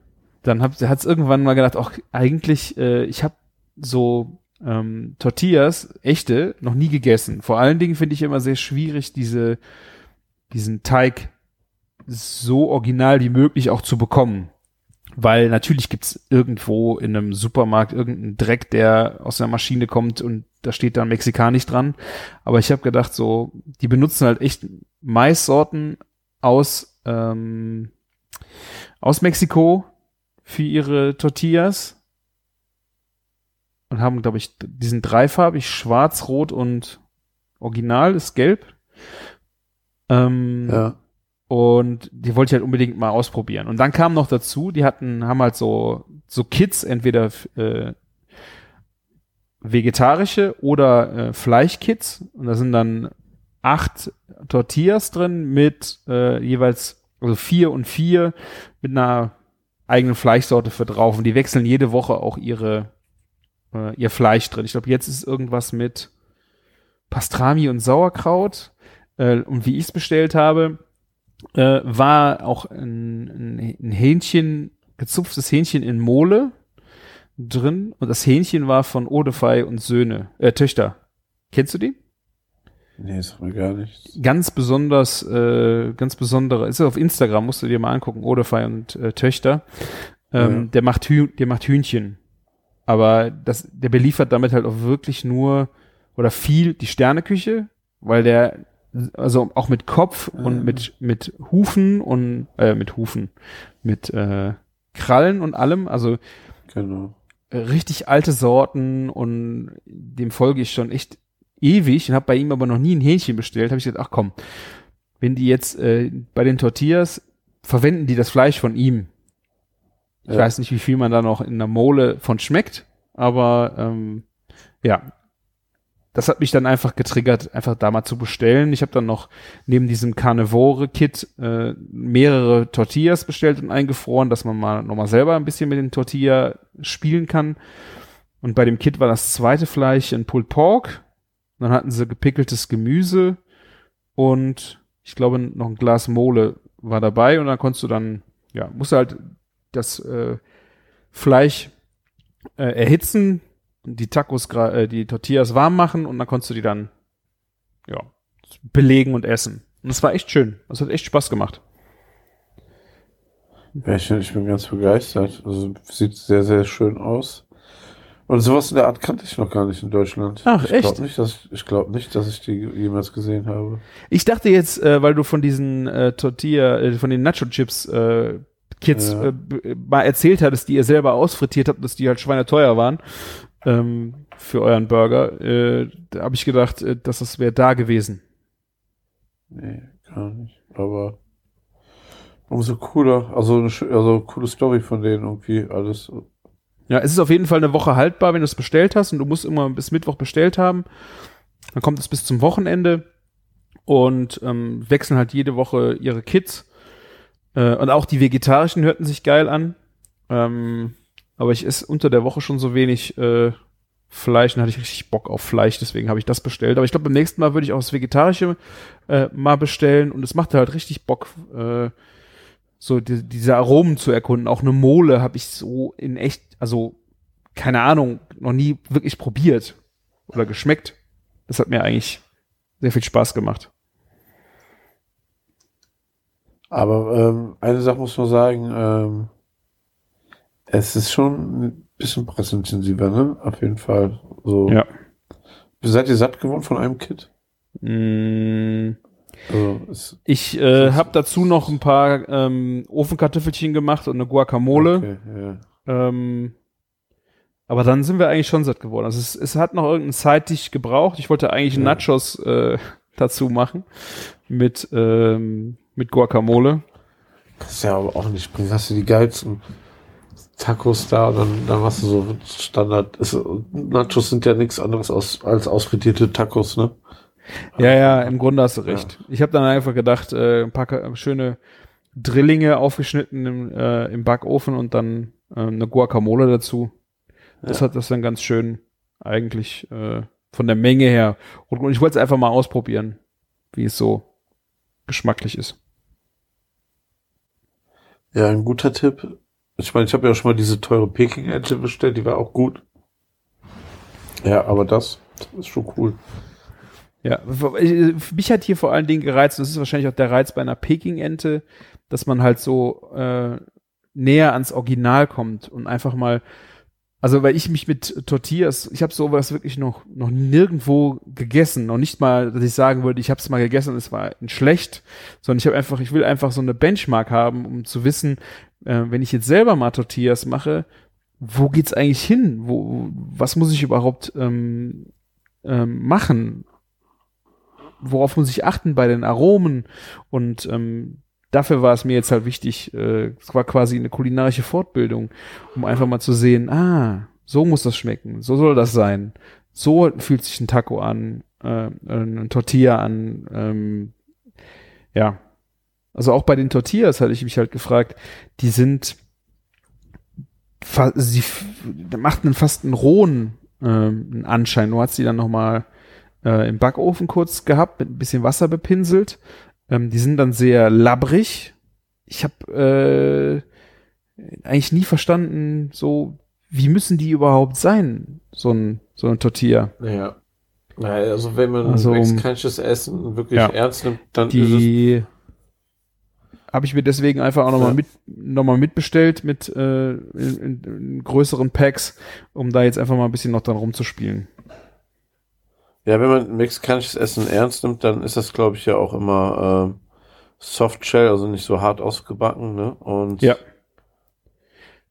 dann hab, hat's irgendwann mal gedacht, auch eigentlich, äh, ich habe so ähm, Tortillas, echte, noch nie gegessen. Vor allen Dingen finde ich immer sehr schwierig, diese, diesen Teig so original wie möglich auch zu bekommen. Weil natürlich gibt's irgendwo in einem Supermarkt irgendeinen Dreck, der aus der Maschine kommt und da steht dann mexikanisch dran. Aber ich habe gedacht, so, die benutzen halt echt Maissorten aus, ähm, aus Mexiko für ihre Tortillas und haben, glaube ich, diesen dreifarbig, schwarz, rot und original ist gelb. Ähm, Ja. und die wollte ich halt unbedingt mal ausprobieren. Und dann kam noch dazu, die hatten, haben halt so, so Kits, entweder äh, vegetarische oder äh, Fleischkits. Und da sind dann acht Tortillas drin mit äh, jeweils, also vier und vier mit einer eigenen Fleischsorte für drauf. Und die wechseln jede Woche auch ihre, äh, ihr Fleisch drin. Ich glaube, jetzt ist irgendwas mit Pastrami und Sauerkraut. Äh, und wie ich es bestellt habe, äh, war auch ein, ein, Hähnchen, gezupftes Hähnchen in Mole drin. Und das Hähnchen war von Odefei und Söhne, äh, Töchter. Kennst du die? Nee, sagt mir gar nichts. Ganz besonders, äh, ganz besondere, ist auf Instagram, musst du dir mal angucken, Odefei und äh, Töchter. Ähm, Ja. Der macht Hü der macht Hühnchen. Aber das, der beliefert damit halt auch wirklich nur oder viel die Sterneküche, weil der also auch mit Kopf und mit mit Hufen und äh, mit Hufen, mit äh, Krallen und allem, also Genau. äh, richtig alte Sorten und dem folge ich schon echt ewig und habe bei ihm aber noch nie ein Hähnchen bestellt. Habe ich gedacht, ach komm, wenn die jetzt äh, bei den Tortillas verwenden die das Fleisch von ihm. Ich Ja. weiß nicht, wie viel man da noch in der Mole von schmeckt, aber ähm, ja, das hat mich dann einfach getriggert, einfach da mal zu bestellen. Ich habe dann noch neben diesem Carnivore-Kit äh, mehrere Tortillas bestellt und eingefroren, dass man mal nochmal selber ein bisschen mit den Tortilla spielen kann. Und bei dem Kit war das zweite Fleisch ein Pulled Pork. Dann hatten sie gepickeltes Gemüse und ich glaube noch ein Glas Mole war dabei und dann konntest du dann, ja, musst du halt das äh, Fleisch äh, erhitzen, die Tacos, äh, die Tortillas warm machen und dann konntest du die dann, ja, belegen und essen. Und das war echt schön. Das hat echt Spaß gemacht. Ja, ich, ich bin ganz begeistert. Also sieht sehr, sehr schön aus. Und sowas in der Art kannte ich noch gar nicht in Deutschland. Ach, ich echt? Glaub nicht, dass, ich glaube nicht, dass ich die jemals gesehen habe. Ich dachte jetzt, äh, weil du von diesen äh, Tortilla, äh, von den Nacho Chips äh, Kids Ja. äh, b- mal erzählt hattest, die ihr selber ausfrittiert habt, dass die halt schweineteuer waren ähm, für euren Burger. Äh, da habe ich gedacht, äh, dass das wäre da gewesen. Nee, gar nicht. Aber umso cooler. Also eine also coole Story von denen irgendwie alles. Ja, es ist auf jeden Fall eine Woche haltbar, wenn du es bestellt hast und du musst immer bis Mittwoch bestellt haben. Dann kommt es bis zum Wochenende und ähm, wechseln halt jede Woche ihre Kits. Äh, und auch die vegetarischen hörten sich geil an. Ähm, aber ich esse unter der Woche schon so wenig äh, Fleisch und hatte ich richtig Bock auf Fleisch, deswegen habe ich das bestellt. Aber ich glaube, beim nächsten Mal würde ich auch das Vegetarische äh, mal bestellen und es macht halt richtig Bock, äh, so die, diese Aromen zu erkunden. Auch eine Mole habe ich so in echt, also keine Ahnung, noch nie wirklich probiert oder geschmeckt. Das hat mir eigentlich sehr viel Spaß gemacht. Aber ähm, eine Sache muss man sagen, ähm, es ist schon ein bisschen pressintensiver, ne? Auf jeden Fall. So. Ja. Seid ihr satt geworden von einem Kit? Mm, Also, es, Ich äh, habe dazu noch ein paar ähm, Ofenkartoffelchen gemacht und eine Guacamole. Okay, ja. Ähm, Aber dann sind wir eigentlich schon satt geworden. Also es, es hat noch irgendeine Zeit, die ich gebraucht. Ich wollte eigentlich Ja. Nachos äh, dazu machen mit ähm, mit Guacamole. Das ist ja aber auch nicht bringen. Hast du die geilsten Tacos da und dann, dann machst du so Standard. Ist, Nachos sind ja nichts anderes aus, als ausfrittierte Tacos, ne? Ja, ja, im Grunde hast du recht. Ich habe dann einfach gedacht, äh, ein paar schöne Drillinge aufgeschnitten im, äh, im Backofen und dann äh, eine Guacamole dazu. Das Ja. hat das dann ganz schön eigentlich äh, von der Menge her. Und, ich wollte es einfach mal ausprobieren, wie es so geschmacklich ist. Ja, ein guter Tipp. Ich meine, ich habe ja schon mal diese teure Peking-Ente bestellt, die war auch gut. Ja, aber das ist schon cool. Ja, mich hat hier vor allen Dingen gereizt, und das ist wahrscheinlich auch der Reiz bei einer Peking-Ente, dass man halt so äh, näher ans Original kommt und einfach mal, also weil ich mich mit Tortillas, ich habe sowas wirklich noch noch nirgendwo gegessen, noch nicht mal, dass ich sagen würde, ich habe es mal gegessen es war schlecht, sondern ich habe einfach, ich will einfach so eine Benchmark haben, um zu wissen, äh, wenn ich jetzt selber mal Tortillas mache, wo geht's eigentlich hin? Wo, was muss ich überhaupt ähm, ähm, machen? worauf muss ich achten bei den Aromen und ähm, dafür war es mir jetzt halt wichtig, äh, es war quasi eine kulinarische Fortbildung, um einfach mal zu sehen, ah, so muss das schmecken, so soll das sein, so fühlt sich ein Taco an, äh, ein Tortilla an, ähm, ja. Also auch bei den Tortillas hatte ich mich halt gefragt, die sind, sie machten fast einen rohen einen Anschein. Du hast die dann noch mal äh, im Backofen kurz gehabt, mit ein bisschen Wasser bepinselt. Ähm, die sind dann sehr labbrig. Ich habe äh, eigentlich nie verstanden, so wie müssen die überhaupt sein, so ein so ein Tortilla. Naja. Naja, also wenn man Also, mexikanisches Essen wirklich Ja. ernst nimmt, dann ist Die habe ich mir deswegen einfach auch nochmal Ja. mit noch mal mitbestellt mit äh, in, in, in größeren Packs, um da jetzt einfach mal ein bisschen noch dran rumzuspielen. Es, ja, wenn man mexikanisches Essen ernst nimmt, dann ist das, glaube ich, ja auch immer ähm, Soft Shell, also nicht so hart ausgebacken, ne? Und Ja.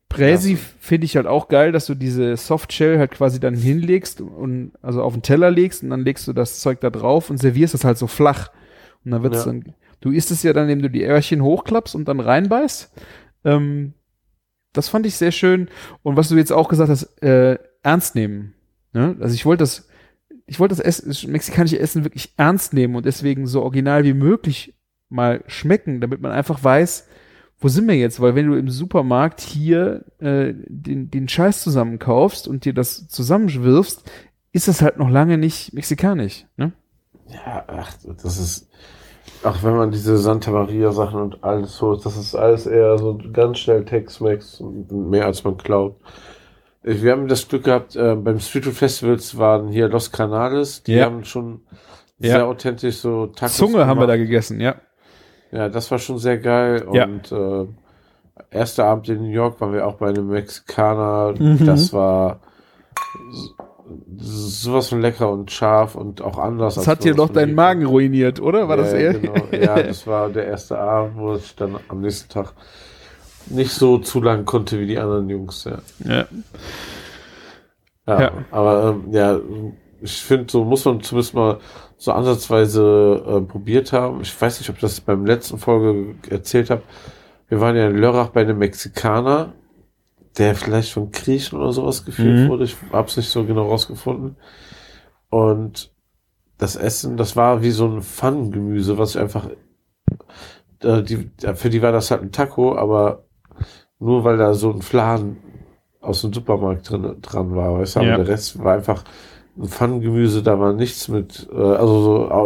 Präsi Ja. finde ich halt auch geil, dass du diese Softshell halt quasi dann hinlegst und also auf den Teller legst und dann legst du das Zeug da drauf und servierst es halt so flach. Und dann wird's Ja. dann, du isst es ja dann, indem du die Öhrchen hochklappst und dann reinbeißt. Ähm, das fand ich sehr schön. Und was du jetzt auch gesagt hast, äh, ernst nehmen. Ne? Also ich wollte das, ich wollte das, Essen, das mexikanische Essen wirklich ernst nehmen und deswegen so original wie möglich mal schmecken, damit man einfach weiß, wo sind wir jetzt? Weil wenn du im Supermarkt hier äh, den, den Scheiß zusammenkaufst und dir das zusammenwirfst, ist das halt noch lange nicht mexikanisch. Ne? Ja, ach, das ist, ach, wenn man diese Santa Maria Sachen und alles holt, das ist alles eher so ganz schnell Tex-Mex, mehr als man glaubt. Ich- Wir haben das Glück gehabt, äh, beim Street Food Festivals waren hier Los Canales, die Ja. haben schon Ja. sehr authentisch so Tacos Zunge haben wir da gemacht. gegessen, ja. Ja, das war schon sehr geil Ja. und äh, erster Abend in New York waren wir auch bei einem Mexikaner, Mhm. das war so- sowas von lecker und scharf und auch anders. Das hat dir doch deinen Magen ruiniert, oder? War das ja, eher? Genau. Ja, [LAUGHS] das war der erste Abend, wo ich dann am nächsten Tag nicht so zu lang konnte wie die anderen Jungs. Ja, ja. ja, Ja. aber ähm, ja, ich finde, so muss man zumindest mal so ansatzweise äh, probiert haben. Ich weiß nicht, ob ich das beim letzten Folge erzählt habe. Wir waren ja in Lörrach bei einem Mexikaner, der vielleicht von Griechen oder sowas geführt Mhm. wurde. Ich hab's nicht so genau rausgefunden. Und das Essen, das war wie so ein Pfannengemüse, was ich einfach, äh, die, für die war das halt ein Taco, aber nur weil da so ein Fladen aus dem Supermarkt drin, dran war, weißt du, aber Ja. der Rest war einfach ein Pfannengemüse, da war nichts mit, äh, also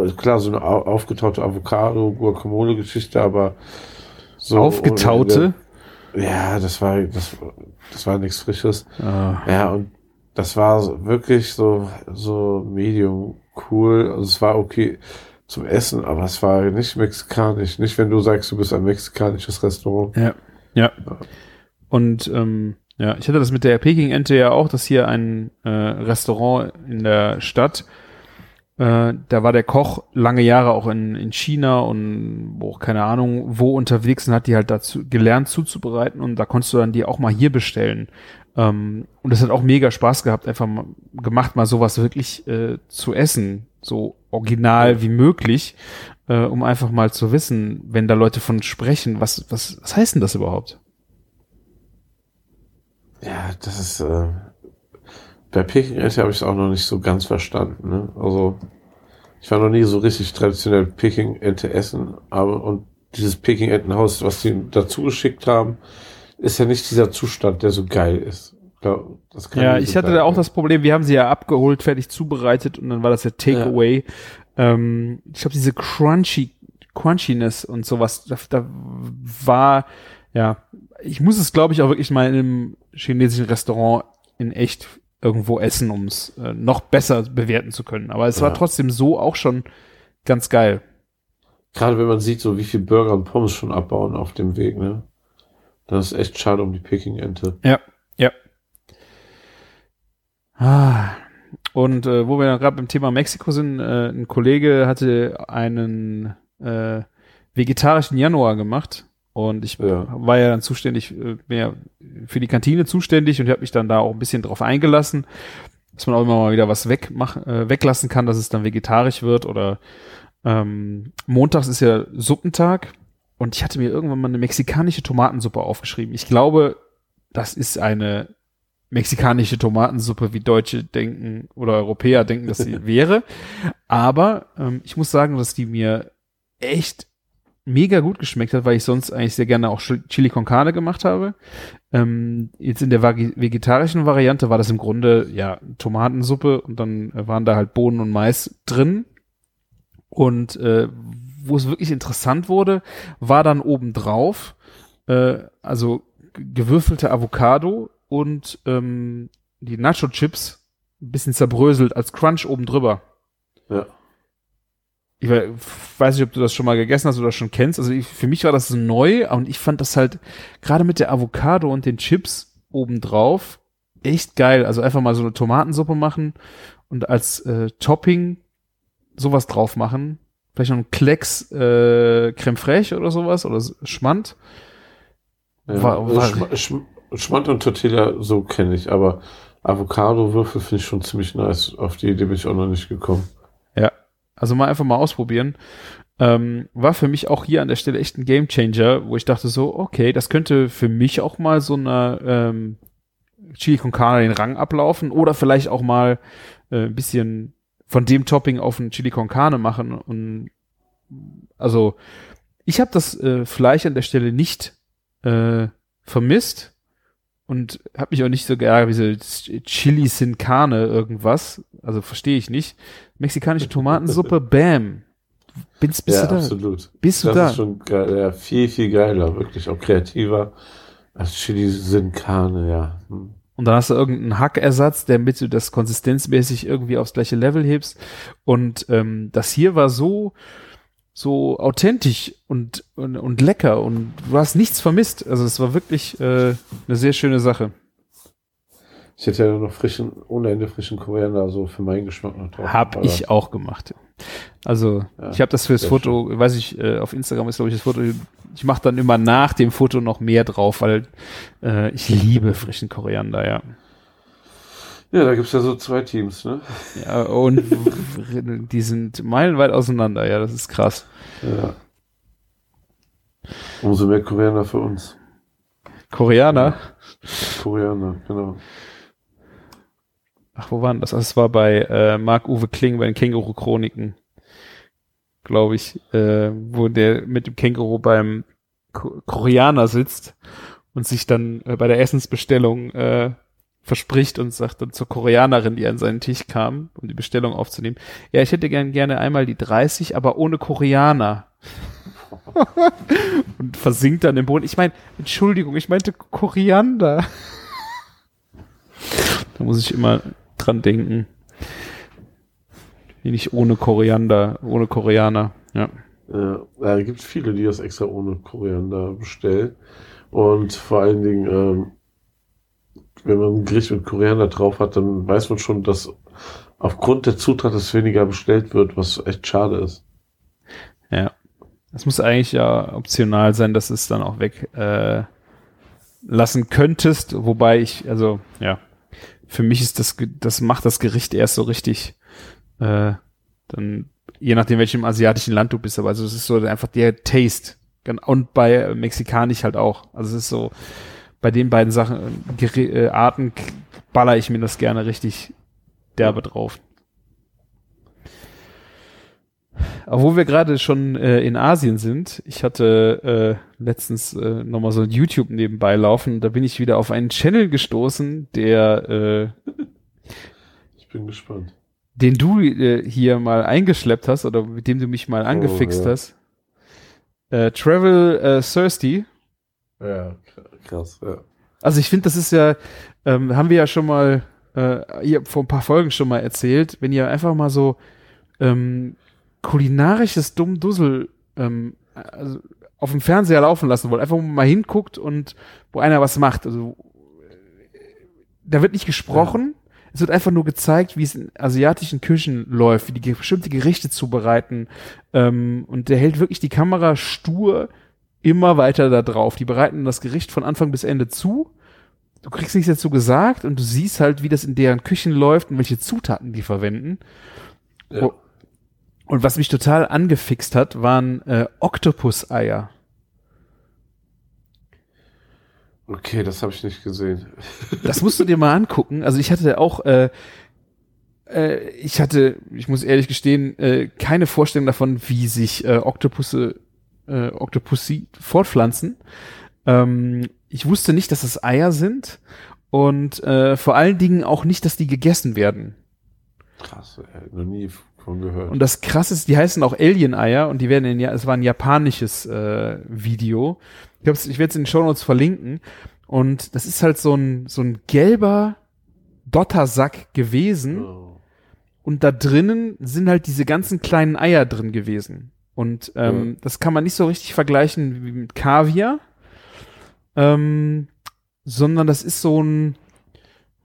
so, klar, so eine au- aufgetaute Avocado, Guacamole-Geschichte, aber so. Aufgetaute? Ja, das war, das, das war nichts Frisches. Ah. Ja, und das war wirklich so, so medium cool. Also es war okay zum Essen, aber es war nicht mexikanisch. Nicht, wenn du sagst, du bist ein mexikanisches Restaurant. Ja. Ja. Und ähm, ja, ich hatte das mit der Peking-Ente ja auch, dass hier ein äh, Restaurant in der Stadt, äh, da war der Koch lange Jahre auch in, in China und wo, keine Ahnung, wo unterwegs und hat die halt dazu gelernt zuzubereiten und da konntest du dann die auch mal hier bestellen. Ähm, und es hat auch mega Spaß gehabt, einfach mal gemacht, mal sowas wirklich äh, zu essen, so original wie möglich, äh, um einfach mal zu wissen, wenn da Leute von sprechen, was, was, was heißt denn das überhaupt? Ja, das ist, äh, bei Peking-Ente habe ich es auch noch nicht so ganz verstanden, ne? Also, ich war noch nie so richtig traditionell Peking-Ente essen, aber, und dieses Peking-Entenhaus, was die dazu geschickt haben, ist ja nicht dieser Zustand, der so geil ist. Das kann ja, ich hatte da auch das Problem, wir haben sie ja abgeholt, fertig zubereitet und dann war das ja Takeaway. Ja. Ähm, ich glaube, diese Crunchy, Crunchiness und sowas, da, da war, ja, ich muss es, glaube ich, auch wirklich mal in einem chinesischen Restaurant in echt irgendwo essen, um es äh, noch besser bewerten zu können. Aber es ja. war trotzdem so auch schon ganz geil. Gerade wenn man sieht, so wie viel Burger und Pommes schon abbauen auf dem Weg, ne? Das ist echt schade um die Peking-Ente. Ja, ja. Ah. Und äh, wo wir dann gerade beim Thema Mexiko sind, äh, ein Kollege hatte einen äh, vegetarischen Januar gemacht und ich ja. war ja dann zuständig, äh, mehr für die Kantine zuständig und habe mich dann da auch ein bisschen drauf eingelassen, dass man auch immer mal wieder was wegmach, äh, weglassen kann, dass es dann vegetarisch wird oder ähm, montags ist ja Suppentag und ich hatte mir irgendwann mal eine mexikanische Tomatensuppe aufgeschrieben. Ich glaube, das ist eine mexikanische Tomatensuppe, wie Deutsche denken oder Europäer denken, dass sie [LAUGHS] wäre. Aber ähm, ich muss sagen, dass die mir echt mega gut geschmeckt hat, weil ich sonst eigentlich sehr gerne auch Chili con Carne gemacht habe. Ähm, jetzt in der vegetarischen Variante war das im Grunde ja Tomatensuppe und dann waren da halt Bohnen und Mais drin. Und äh, wo es wirklich interessant wurde, war dann obendrauf, äh, also gewürfelte Avocado und ähm, die Nacho-Chips ein bisschen zerbröselt als Crunch oben drüber. Ja. Ich weiß nicht, ob du das schon mal gegessen hast oder schon kennst. Also ich, für mich war das neu und ich fand das halt gerade mit der Avocado und den Chips obendrauf echt geil. Also einfach mal so eine Tomatensuppe machen und als äh, Topping sowas drauf machen. Vielleicht noch ein Klecks äh, Creme fraiche oder sowas oder Schmand. Ja, war, war Sch Sch Schmand und Tortilla, so kenne ich, aber Avocado-Würfel finde ich schon ziemlich nice. Auf die Idee bin ich auch noch nicht gekommen. Also mal einfach mal ausprobieren. Ähm, war für mich auch hier an der Stelle echt ein Gamechanger, wo ich dachte so, okay, das könnte für mich auch mal so eine ähm, Chili con Carne den Rang ablaufen oder vielleicht auch mal äh, ein bisschen von dem Topping auf ein Chili con Carne machen und also ich habe das äh, Fleisch an der Stelle nicht äh, vermisst und habe mich auch nicht so geärgert, wie so Chili sin Carne irgendwas, also verstehe ich nicht. Mexikanische Tomatensuppe, [LAUGHS] bam. Bist, bist ja, du da? absolut. Bist du das da? Das ist schon geil, ja, viel, viel geiler, wirklich, auch kreativer als Chili sin Carne, ja. Hm. Und dann hast du irgendeinen Hackersatz, damit du das konsistenzmäßig irgendwie aufs gleiche Level hebst. Und ähm, das hier war so, so authentisch und, und, und lecker und du hast nichts vermisst. Also es war wirklich äh, eine sehr schöne Sache. Ich hätte ja noch frischen, ohne Ende frischen Koriander so für meinen Geschmack noch drauf. Hab aber. ich auch gemacht. Also ja, ich habe das fürs Foto, schön. weiß ich, äh, auf Instagram ist glaube ich das Foto, ich mache dann immer nach dem Foto noch mehr drauf, weil äh, ich liebe frischen Koriander, ja. Ja, da gibt's ja so zwei Teams, ne? Ja, und die sind meilenweit auseinander, ja, das ist krass. Ja. Umso mehr Koriander für uns. Koreaner? Ja. Koreaner, genau. Ach, wo waren das? Das war bei äh, Marc-Uwe Kling bei den Känguru-Chroniken, glaube ich, äh, wo der mit dem Känguru beim Ko Koreaner sitzt und sich dann äh, bei der Essensbestellung äh, verspricht und sagt dann zur Koreanerin, die an seinen Tisch kam, um die Bestellung aufzunehmen, ja, ich hätte gern gerne einmal die 30, aber ohne Koreaner. [LAUGHS] und versinkt dann im Boden. Ich meine, Entschuldigung, ich meinte Koriander. da muss ich immer dran denken. Nicht ohne Koriander, ohne Koreaner, ja. Ja, da gibt viele, die das extra ohne Koriander bestellen. Und vor allen Dingen, ähm, wenn man ein Gericht mit Koriander drauf hat, dann weiß man schon, dass aufgrund der Zutat es weniger bestellt wird, was echt schade ist. Ja. Es muss eigentlich ja optional sein, dass es dann auch weg, äh, lassen könntest, wobei ich, also ja, für mich ist das, das macht das Gericht erst so richtig, äh, dann, je nachdem, welchem asiatischen Land du bist, aber also es ist so einfach der Taste. Und bei Mexikanisch halt auch. Also es ist so, bei den beiden Sachen, äh, äh, Arten baller ich mir das gerne richtig derbe drauf. Wo wir gerade schon äh, in Asien sind, ich hatte äh, letztens äh, nochmal so ein YouTube nebenbei laufen, da bin ich wieder auf einen Channel gestoßen, der äh, Ich bin gespannt. den du äh, hier mal eingeschleppt hast oder mit dem du mich mal angefixt ja. hast. Äh, Travel äh, Thirsty. Ja, krass, ja. Also ich finde, das ist ja, ähm, haben wir ja schon mal äh, hier vor ein paar Folgen schon mal erzählt, wenn ihr einfach mal so ähm, kulinarisches Dummdussel ähm, also auf dem Fernseher laufen lassen wollt, einfach mal hinguckt und wo einer was macht. Also äh, da wird nicht gesprochen, es wird einfach nur gezeigt, wie es in asiatischen Küchen läuft, wie die bestimmte Gerichte zubereiten. Ähm, und der hält wirklich die Kamera stur immer weiter da drauf. Die bereiten das Gericht von Anfang bis Ende zu. Du kriegst nichts dazu gesagt und du siehst halt, wie das in deren Küchen läuft und welche Zutaten die verwenden. ja. Oh. Und was mich total angefixt hat, waren äh, Oktopus-Eier. Okay, das habe ich nicht gesehen. [LAUGHS] Das musst du dir mal angucken. Also ich hatte auch, äh, äh, ich hatte, ich muss ehrlich gestehen, äh, keine Vorstellung davon, wie sich äh, Oktopusse, äh, Oktopussi fortpflanzen. Ähm, ich wusste nicht, dass das Eier sind und äh, vor allen Dingen auch nicht, dass die gegessen werden. Krass, ey, noch nie von gehört. Und das krasse ist, die heißen auch Alien-Eier und die werden in, ja, es war ein japanisches äh, Video. Ich, ich werde es in den Show Notes verlinken. Und das ist halt so ein, so ein gelber Dottersack gewesen. oh. Und da drinnen sind halt diese ganzen kleinen Eier drin gewesen. Und ähm, Ja. das kann man nicht so richtig vergleichen wie mit Kaviar. Ähm, sondern das ist so ein,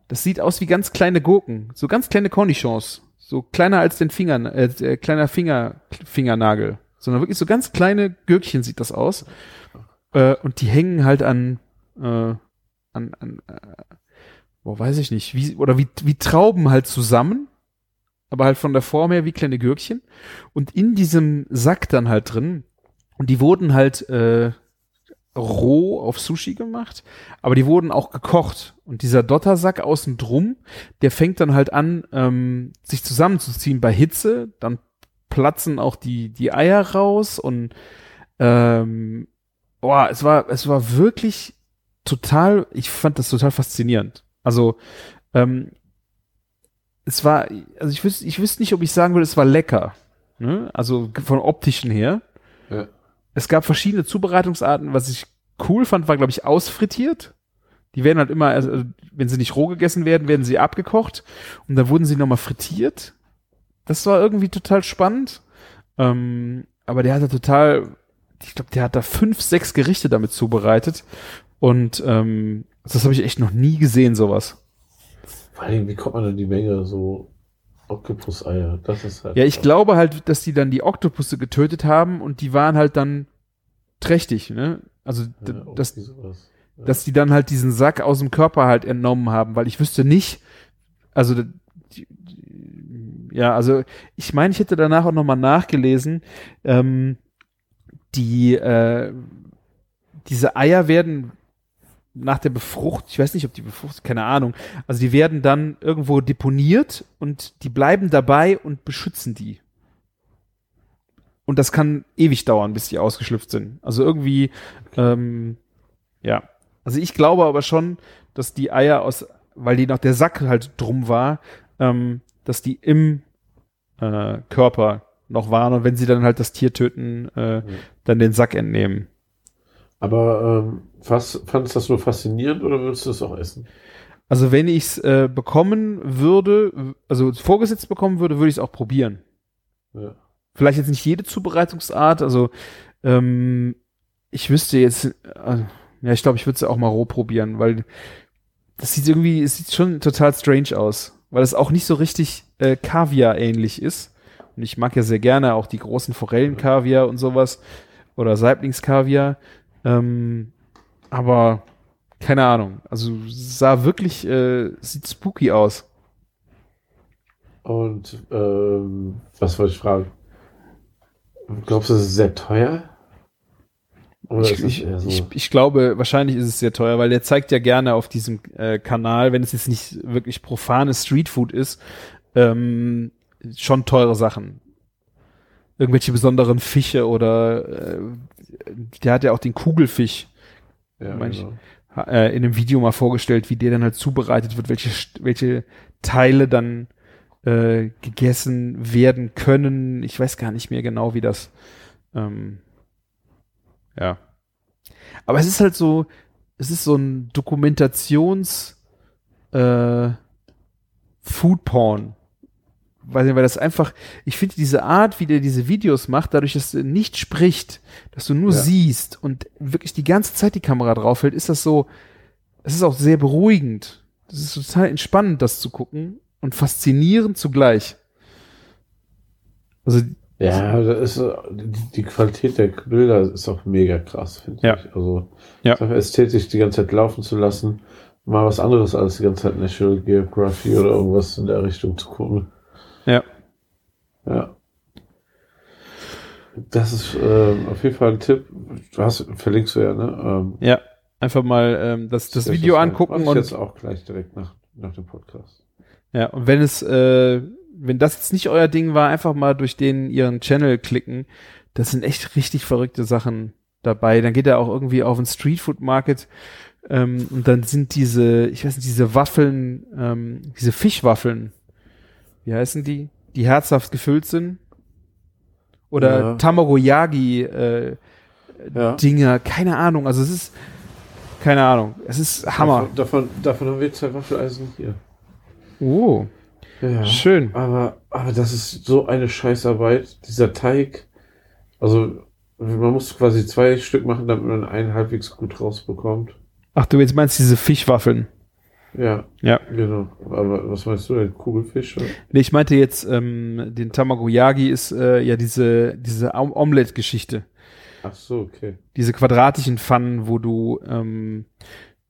das sieht aus wie ganz kleine Gurken, so ganz kleine Cornichons, so kleiner als den Finger, äh, äh, kleiner Finger, Fingernagel, sondern wirklich so ganz kleine Gürkchen sieht das aus. Äh, und die hängen halt an, äh, an, an äh, wo weiß ich nicht, wie, oder wie, wie Trauben halt zusammen, aber halt von der Form her wie kleine Gürkchen. Und in diesem Sack dann halt drin, und die wurden halt äh, roh auf Sushi gemacht, aber die wurden auch gekocht. Und dieser Dottersack außen drum, der fängt dann halt an, ähm, sich zusammenzuziehen bei Hitze. Dann platzen auch die, die Eier raus und ähm, boah, es war, es war wirklich total, ich fand das total faszinierend. Also, ähm, es war, also ich wüsste, ich wüsste nicht, ob ich sagen würde, es war lecker. Ne? Also von optischen her. Ja. Es gab verschiedene Zubereitungsarten. Was ich cool fand, war, glaube ich, ausfrittiert. Die werden halt immer, also, wenn sie nicht roh gegessen werden, werden sie abgekocht und dann wurden sie nochmal frittiert. Das war irgendwie total spannend. Ähm, aber der hatte total, ich glaube, der hat da fünf, sechs Gerichte damit zubereitet. Und ähm, das habe ich echt noch nie gesehen, sowas. Vor allem, wie kommt man denn die Menge so Oktopus-Eier? Das ist halt. Ja, ich glaube halt, dass die dann die Oktopusse getötet haben und die waren halt dann trächtig, ne? Also, Ja, dass. Ja. dass die dann halt diesen Sack aus dem Körper halt entnommen haben, weil ich wüsste nicht, also die, die, ja, also ich meine, ich hätte danach auch nochmal nachgelesen, ähm, die äh, diese Eier werden nach der Befrucht, ich weiß nicht, ob die Befrucht, keine Ahnung, also die werden dann irgendwo deponiert und die bleiben dabei und beschützen die. Und das kann ewig dauern, bis die ausgeschlüpft sind. Also irgendwie, ähm, ja. Also ich glaube aber schon, dass die Eier aus, weil die noch der Sack halt drum war, ähm, dass die im äh, Körper noch waren und wenn sie dann halt das Tier töten, äh, dann den Sack entnehmen. Aber ähm, was, fandest du das nur faszinierend oder würdest du es auch essen? Also wenn ich es äh, bekommen würde, also vorgesetzt bekommen würde, würde ich es auch probieren. Ja. Vielleicht jetzt nicht jede Zubereitungsart, also ähm, ich wüsste jetzt, äh, ja, ich glaube, ich würde es auch mal roh probieren, weil das sieht irgendwie, es sieht schon total strange aus, weil es auch nicht so richtig äh, Kaviar ähnlich ist. Und ich mag ja sehr gerne auch die großen Forellenkaviar und sowas oder Saiblingskaviar. Ähm, aber keine Ahnung. Also sah wirklich, äh, sieht spooky aus. Und ähm, was wollte ich fragen? Glaubst du, das ist sehr teuer? Oder Ich, es ich, so? ich, ich glaube, wahrscheinlich ist es sehr teuer, weil der zeigt ja gerne auf diesem äh, Kanal, wenn es jetzt nicht wirklich profanes Streetfood ist, ähm, schon teure Sachen. Irgendwelche besonderen Fische oder äh, der hat ja auch den Kugelfisch ja, mein ich- genau. äh, in einem Video mal vorgestellt, wie der dann halt zubereitet wird, welche, welche Teile dann äh, gegessen werden können. Ich weiß gar nicht mehr genau, wie das. Ähm, ja. Aber es ist halt so, es ist so ein Dokumentations äh, Food Porn. Weiß nicht, weil das einfach, ich finde diese Art, wie der diese Videos macht, dadurch, dass er nicht spricht, dass du nur Ja. siehst und wirklich die ganze Zeit die Kamera drauf hält, ist das so, es ist auch sehr beruhigend. Das ist total entspannend, das zu gucken und faszinierend zugleich. Also, Ja, das ist, äh, die, Qualität der Bilder ist auch mega krass, finde Ja. ich. Also, Ja. ästhetisch die ganze Zeit laufen zu lassen, mal was anderes als die ganze Zeit National Geography oder irgendwas in der Richtung zu gucken. Ja. Ja. Das ist ähm, auf jeden Fall ein Tipp. Du hast, verlinkst du ja, ne? Ähm, Ja, einfach mal ähm, das, das Video rein. angucken ich und jetzt auch gleich direkt nach, nach dem Podcast. Ja, und wenn es, äh, wenn das jetzt nicht euer Ding war, einfach mal durch den ihren Channel klicken. Das sind echt richtig verrückte Sachen dabei. Dann geht er auch irgendwie auf den Streetfood Market ähm, und dann sind diese, ich weiß nicht, diese Waffeln, ähm, diese Fischwaffeln, wie heißen die? Die herzhaft gefüllt sind. Oder Ja. Tamagoyagi äh, Ja. Dinger, keine Ahnung. Also es ist, keine Ahnung. Es ist Hammer. Davon, davon, davon haben wir zwei Waffeleisen hier. Oh, Ja. schön. Aber, aber das ist so eine Scheißarbeit. Dieser Teig. Also, man muss quasi zwei Stück machen, damit man einen halbwegs gut rausbekommt. Ach, du jetzt meinst diese Fischwaffeln? Ja, Ja. genau. Aber was meinst du denn? Kugelfisch? Oder? Nee, ich meinte jetzt, ähm, den Tamagoyagi ist äh, ja diese, diese Om- Omelette-Geschichte. Ach so, okay. Diese quadratischen Pfannen, wo du ähm,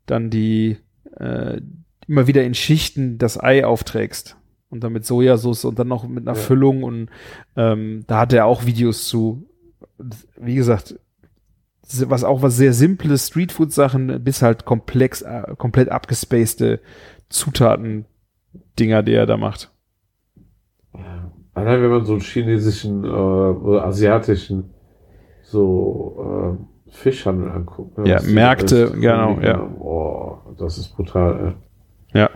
dann die äh, immer wieder in Schichten das Ei aufträgst. Und dann mit Sojasauce und dann noch mit einer Ja. Füllung. Und ähm, da hat er auch Videos zu. Wie gesagt, was auch was sehr simple Streetfood-Sachen bis halt komplex, äh, komplett abgespacede Zutaten-Dinger, die er da macht. Allein wenn man so einen chinesischen äh, oder asiatischen so äh, Fischhandel anguckt. ne, Ja, Märkte, alles genau, ja. haben. Boah, das ist brutal, ey. Ja.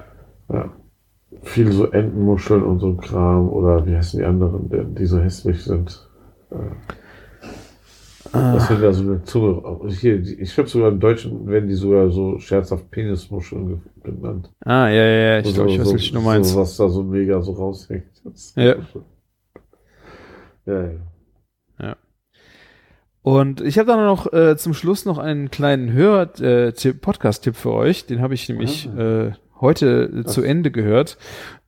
Ja. Viel so Entenmuscheln und so ein Kram oder wie heißen die anderen, die, die so hässlich sind. Äh. Das sind ja so eine Zunge. Hier, ich glaube sogar im Deutschen werden die sogar so scherzhaft Penismuscheln ge- genannt. Ah, ja, ja, ja, ich So- glaube, ich weiß, so, was du meinst. So, was da so mega so raushängt. Das- Ja. Ja, ja. Und ich habe dann noch äh, zum Schluss noch einen kleinen Hör äh, für euch. Den habe ich nämlich äh, heute äh, zu Ende gehört.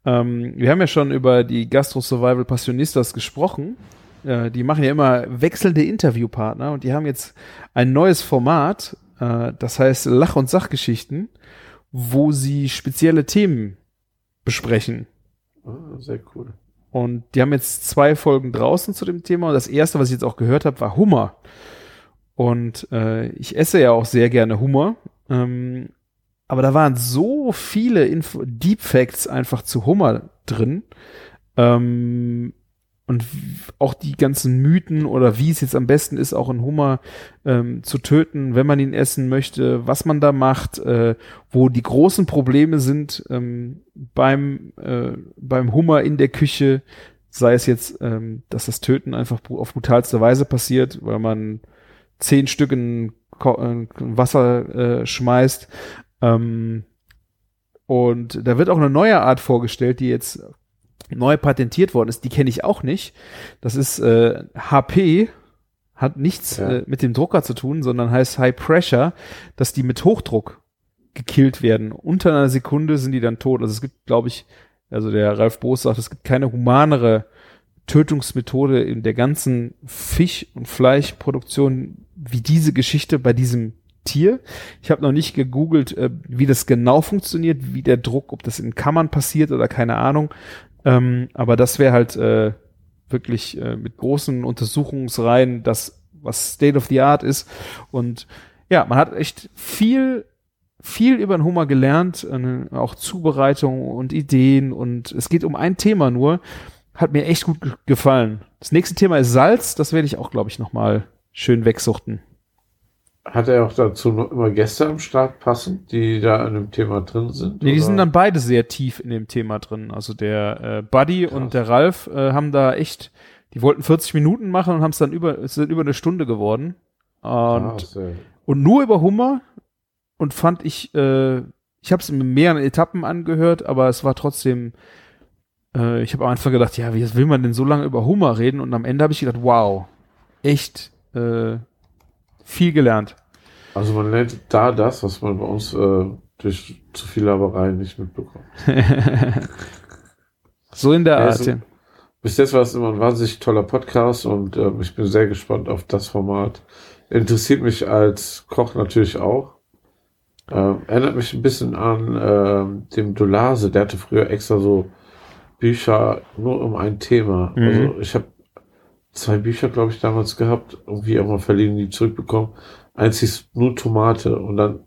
Ähm, wir haben ja schon über die Gastro Survival Passionistas gesprochen. Äh, die machen ja immer wechselnde Interviewpartner und die haben jetzt ein neues Format, äh, das heißt Lach- und Sachgeschichten, wo sie spezielle Themen besprechen. Ah, sehr cool. Und die haben jetzt zwei Folgen draußen zu dem Thema. Und das erste, was ich jetzt auch gehört habe, war Hummer. Und äh, ich esse ja auch sehr gerne Hummer. Ähm, aber da waren so viele Info Deep Facts einfach zu Hummer drin. Ähm, und auch die ganzen Mythen oder wie es jetzt am besten ist, auch einen Hummer ähm, zu töten, wenn man ihn essen möchte, was man da macht, äh, wo die großen Probleme sind ähm, beim, äh, beim Hummer in der Küche, sei es jetzt, ähm, dass das Töten einfach auf brutalste Weise passiert, weil man zehn Stück in Ko in Wasser äh, schmeißt. Ähm, und da wird auch eine neue Art vorgestellt, die jetzt neu patentiert worden ist. Die kenne ich auch nicht. Das ist äh, HP, hat nichts Ja. äh, mit dem Drucker zu tun, sondern heißt High Pressure, dass die mit Hochdruck gekillt werden. Unter einer Sekunde sind die dann tot. Also es gibt, glaube ich, also der Ralf Boos sagt, es gibt keine humanere Tötungsmethode in der ganzen Fisch- und Fleischproduktion wie diese Geschichte bei diesem Tier. Ich habe noch nicht gegoogelt, äh, wie das genau funktioniert, wie der Druck, ob das in Kammern passiert oder keine Ahnung. Ähm, aber das wäre halt äh, wirklich äh, mit großen Untersuchungsreihen das, was State of the Art ist. Und ja, man hat echt viel viel über den Hummer gelernt, äh, auch Zubereitung und Ideen und es geht um ein Thema nur. Hat mir echt gut ge gefallen. Das nächste Thema ist Salz, das werde ich auch, glaube ich, nochmal schön wegsuchten. Hat er auch dazu noch immer Gäste am Start passen, die da in dem Thema drin sind? Nee, die sind dann beide sehr tief in dem Thema drin. Also der äh, Buddy Krass. und der Ralf äh, haben da echt, die wollten 40 Minuten machen und haben es dann über, es sind über eine Stunde geworden. Und, Krass, ey. und nur über Hummer und fand ich, äh, ich habe es in mehreren Etappen angehört, aber es war trotzdem, äh, ich habe am Anfang gedacht, ja, wie will man denn so lange über Hummer reden? Und am Ende habe ich gedacht, wow, echt äh, viel gelernt. Also man lernt da das, was man bei uns äh, durch zu viel Laberei nicht mitbekommt. [LAUGHS] So in der Ja, Art. Ja. Bis jetzt war es immer ein wahnsinnig toller Podcast und äh, ich bin sehr gespannt auf das Format. Interessiert mich als Koch natürlich auch. Ähm, erinnert mich ein bisschen an ähm, dem Dolase, der hatte früher extra so Bücher nur um ein Thema. Mhm. Also ich habe zwei Bücher, glaube ich, damals gehabt, irgendwie auch mal verliehen, die zurückbekommen. Eins hieß nur Tomate und dann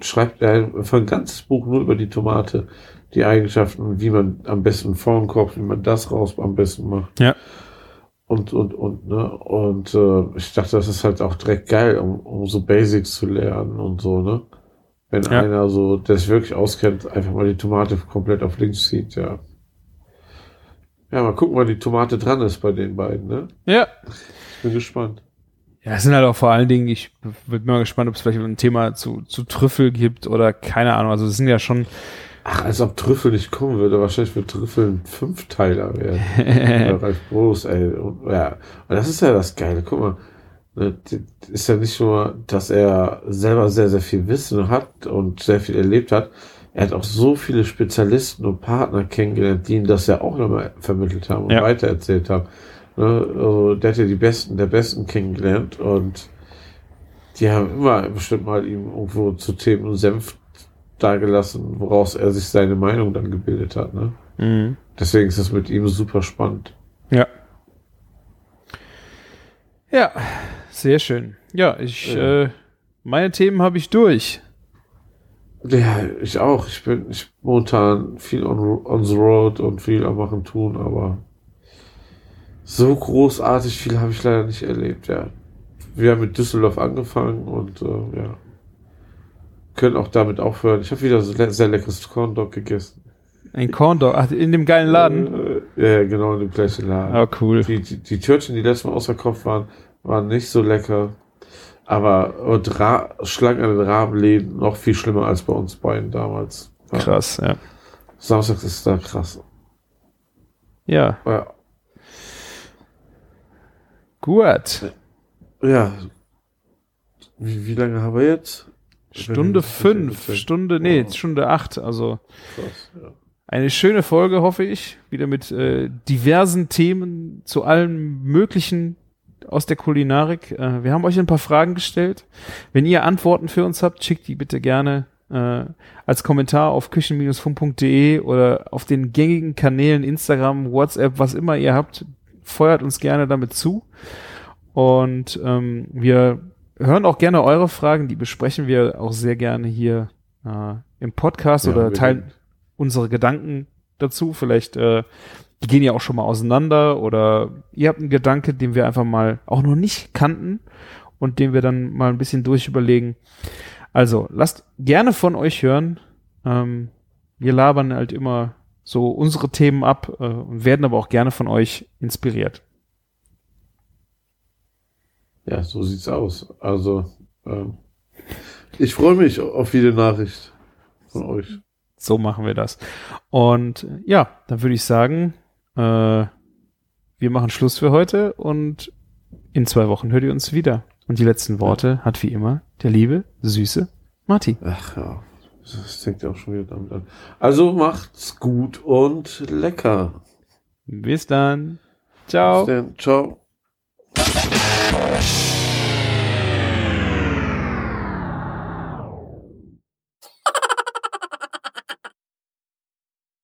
schreibt er einfach ein ganzes Buch nur über die Tomate, die Eigenschaften, wie man am besten vorn kocht, wie man das raus am besten macht. Ja. Und, und, und, ne? Und äh, ich dachte, das ist halt auch direkt geil, um, um so Basics zu lernen und so, ne? Wenn Ja. einer so, der sich wirklich auskennt, einfach mal die Tomate komplett auf links zieht, ja. Ja, mal gucken, wann die Tomate dran ist bei den beiden, ne? ja. Ich bin gespannt. Ja, es sind halt auch vor allen Dingen, ich bin mal gespannt, ob es vielleicht ein Thema zu, zu Trüffel gibt oder keine Ahnung. Also es sind ja schon, Ach, als ob Trüffel nicht kommen würde. Wahrscheinlich wird Trüffel ein Fünfteiler werden. [LAUGHS] Bei Ralf Groß, ey. Und, ja. Und das ist ja das Geile. Guck mal. Ne, ist ja nicht nur, dass er selber sehr, sehr viel Wissen hat und sehr viel erlebt hat. Er hat auch so viele Spezialisten und Partner kennengelernt, die ihm das ja auch nochmal vermittelt haben und Ja. weitererzählt haben. Ne, also, der hat ja die Besten der Besten kennengelernt und die haben immer bestimmt mal ihm irgendwo zu Themen und Senf dagelassen, woraus er sich seine Meinung dann gebildet hat. Ne? mhm. Deswegen ist es mit ihm super spannend. ja. Ja, sehr schön. Ja, ich, Ja. Äh, meine Themen habe ich durch. Ja, ich auch. Ich bin ich momentan viel on, on the road und viel am Machen tun, aber so großartig viel habe ich leider nicht erlebt, ja. Wir haben mit Düsseldorf angefangen und äh, ja. Können auch damit aufhören. Ich habe wieder so le sehr leckeres Corn Dog gegessen. Ein Corn Dog, ach, in dem geilen Laden. Äh, ja, genau in dem gleichen Laden. Ah, cool. Die, die, die Törtchen, die letztes Mal ausverkauft waren, waren nicht so lecker. Aber und Ra Schlangen an den Rahmenläden noch viel schlimmer als bei uns beiden damals. Ja. Krass, ja. Samstags ist da krass. Ja, Ja. gut. ja. Wie, wie lange haben wir jetzt? Stunde fünf, Stunde, nee, Oh. Stunde acht. Also Krass, ja. eine schöne Folge, hoffe ich. Wieder mit äh, diversen Themen zu allen möglichen aus der Kulinarik. Äh, wir haben euch ein paar Fragen gestellt. Wenn ihr Antworten für uns habt, schickt die bitte gerne äh, als Kommentar auf küchen-funk.de oder auf den gängigen Kanälen Instagram, WhatsApp, was immer ihr habt. Feuert uns gerne damit zu. Und ähm, wir hören auch gerne eure Fragen, die besprechen wir auch sehr gerne hier äh, im Podcast Ja, oder teilen unsere Gedanken dazu. Vielleicht, äh, die gehen ja auch schon mal auseinander oder ihr habt einen Gedanke, den wir einfach mal auch noch nicht kannten und den wir dann mal ein bisschen durchüberlegen. Also, lasst gerne von euch hören. Ähm, wir labern halt immer so unsere Themen ab äh, und werden aber auch gerne von euch inspiriert. Ja, so sieht's aus. Also, ähm, ich freue mich auf jede Nachricht von euch. So machen wir das. Und ja, dann würde ich sagen, äh, wir machen Schluss für heute und in zwei Wochen hört ihr uns wieder. Und die letzten Worte hat wie immer der liebe, süße Martin. Ach ja, das fängt ja auch schon wieder damit an. Also macht's gut und lecker. Bis dann. Ciao. Bis dann. Ciao.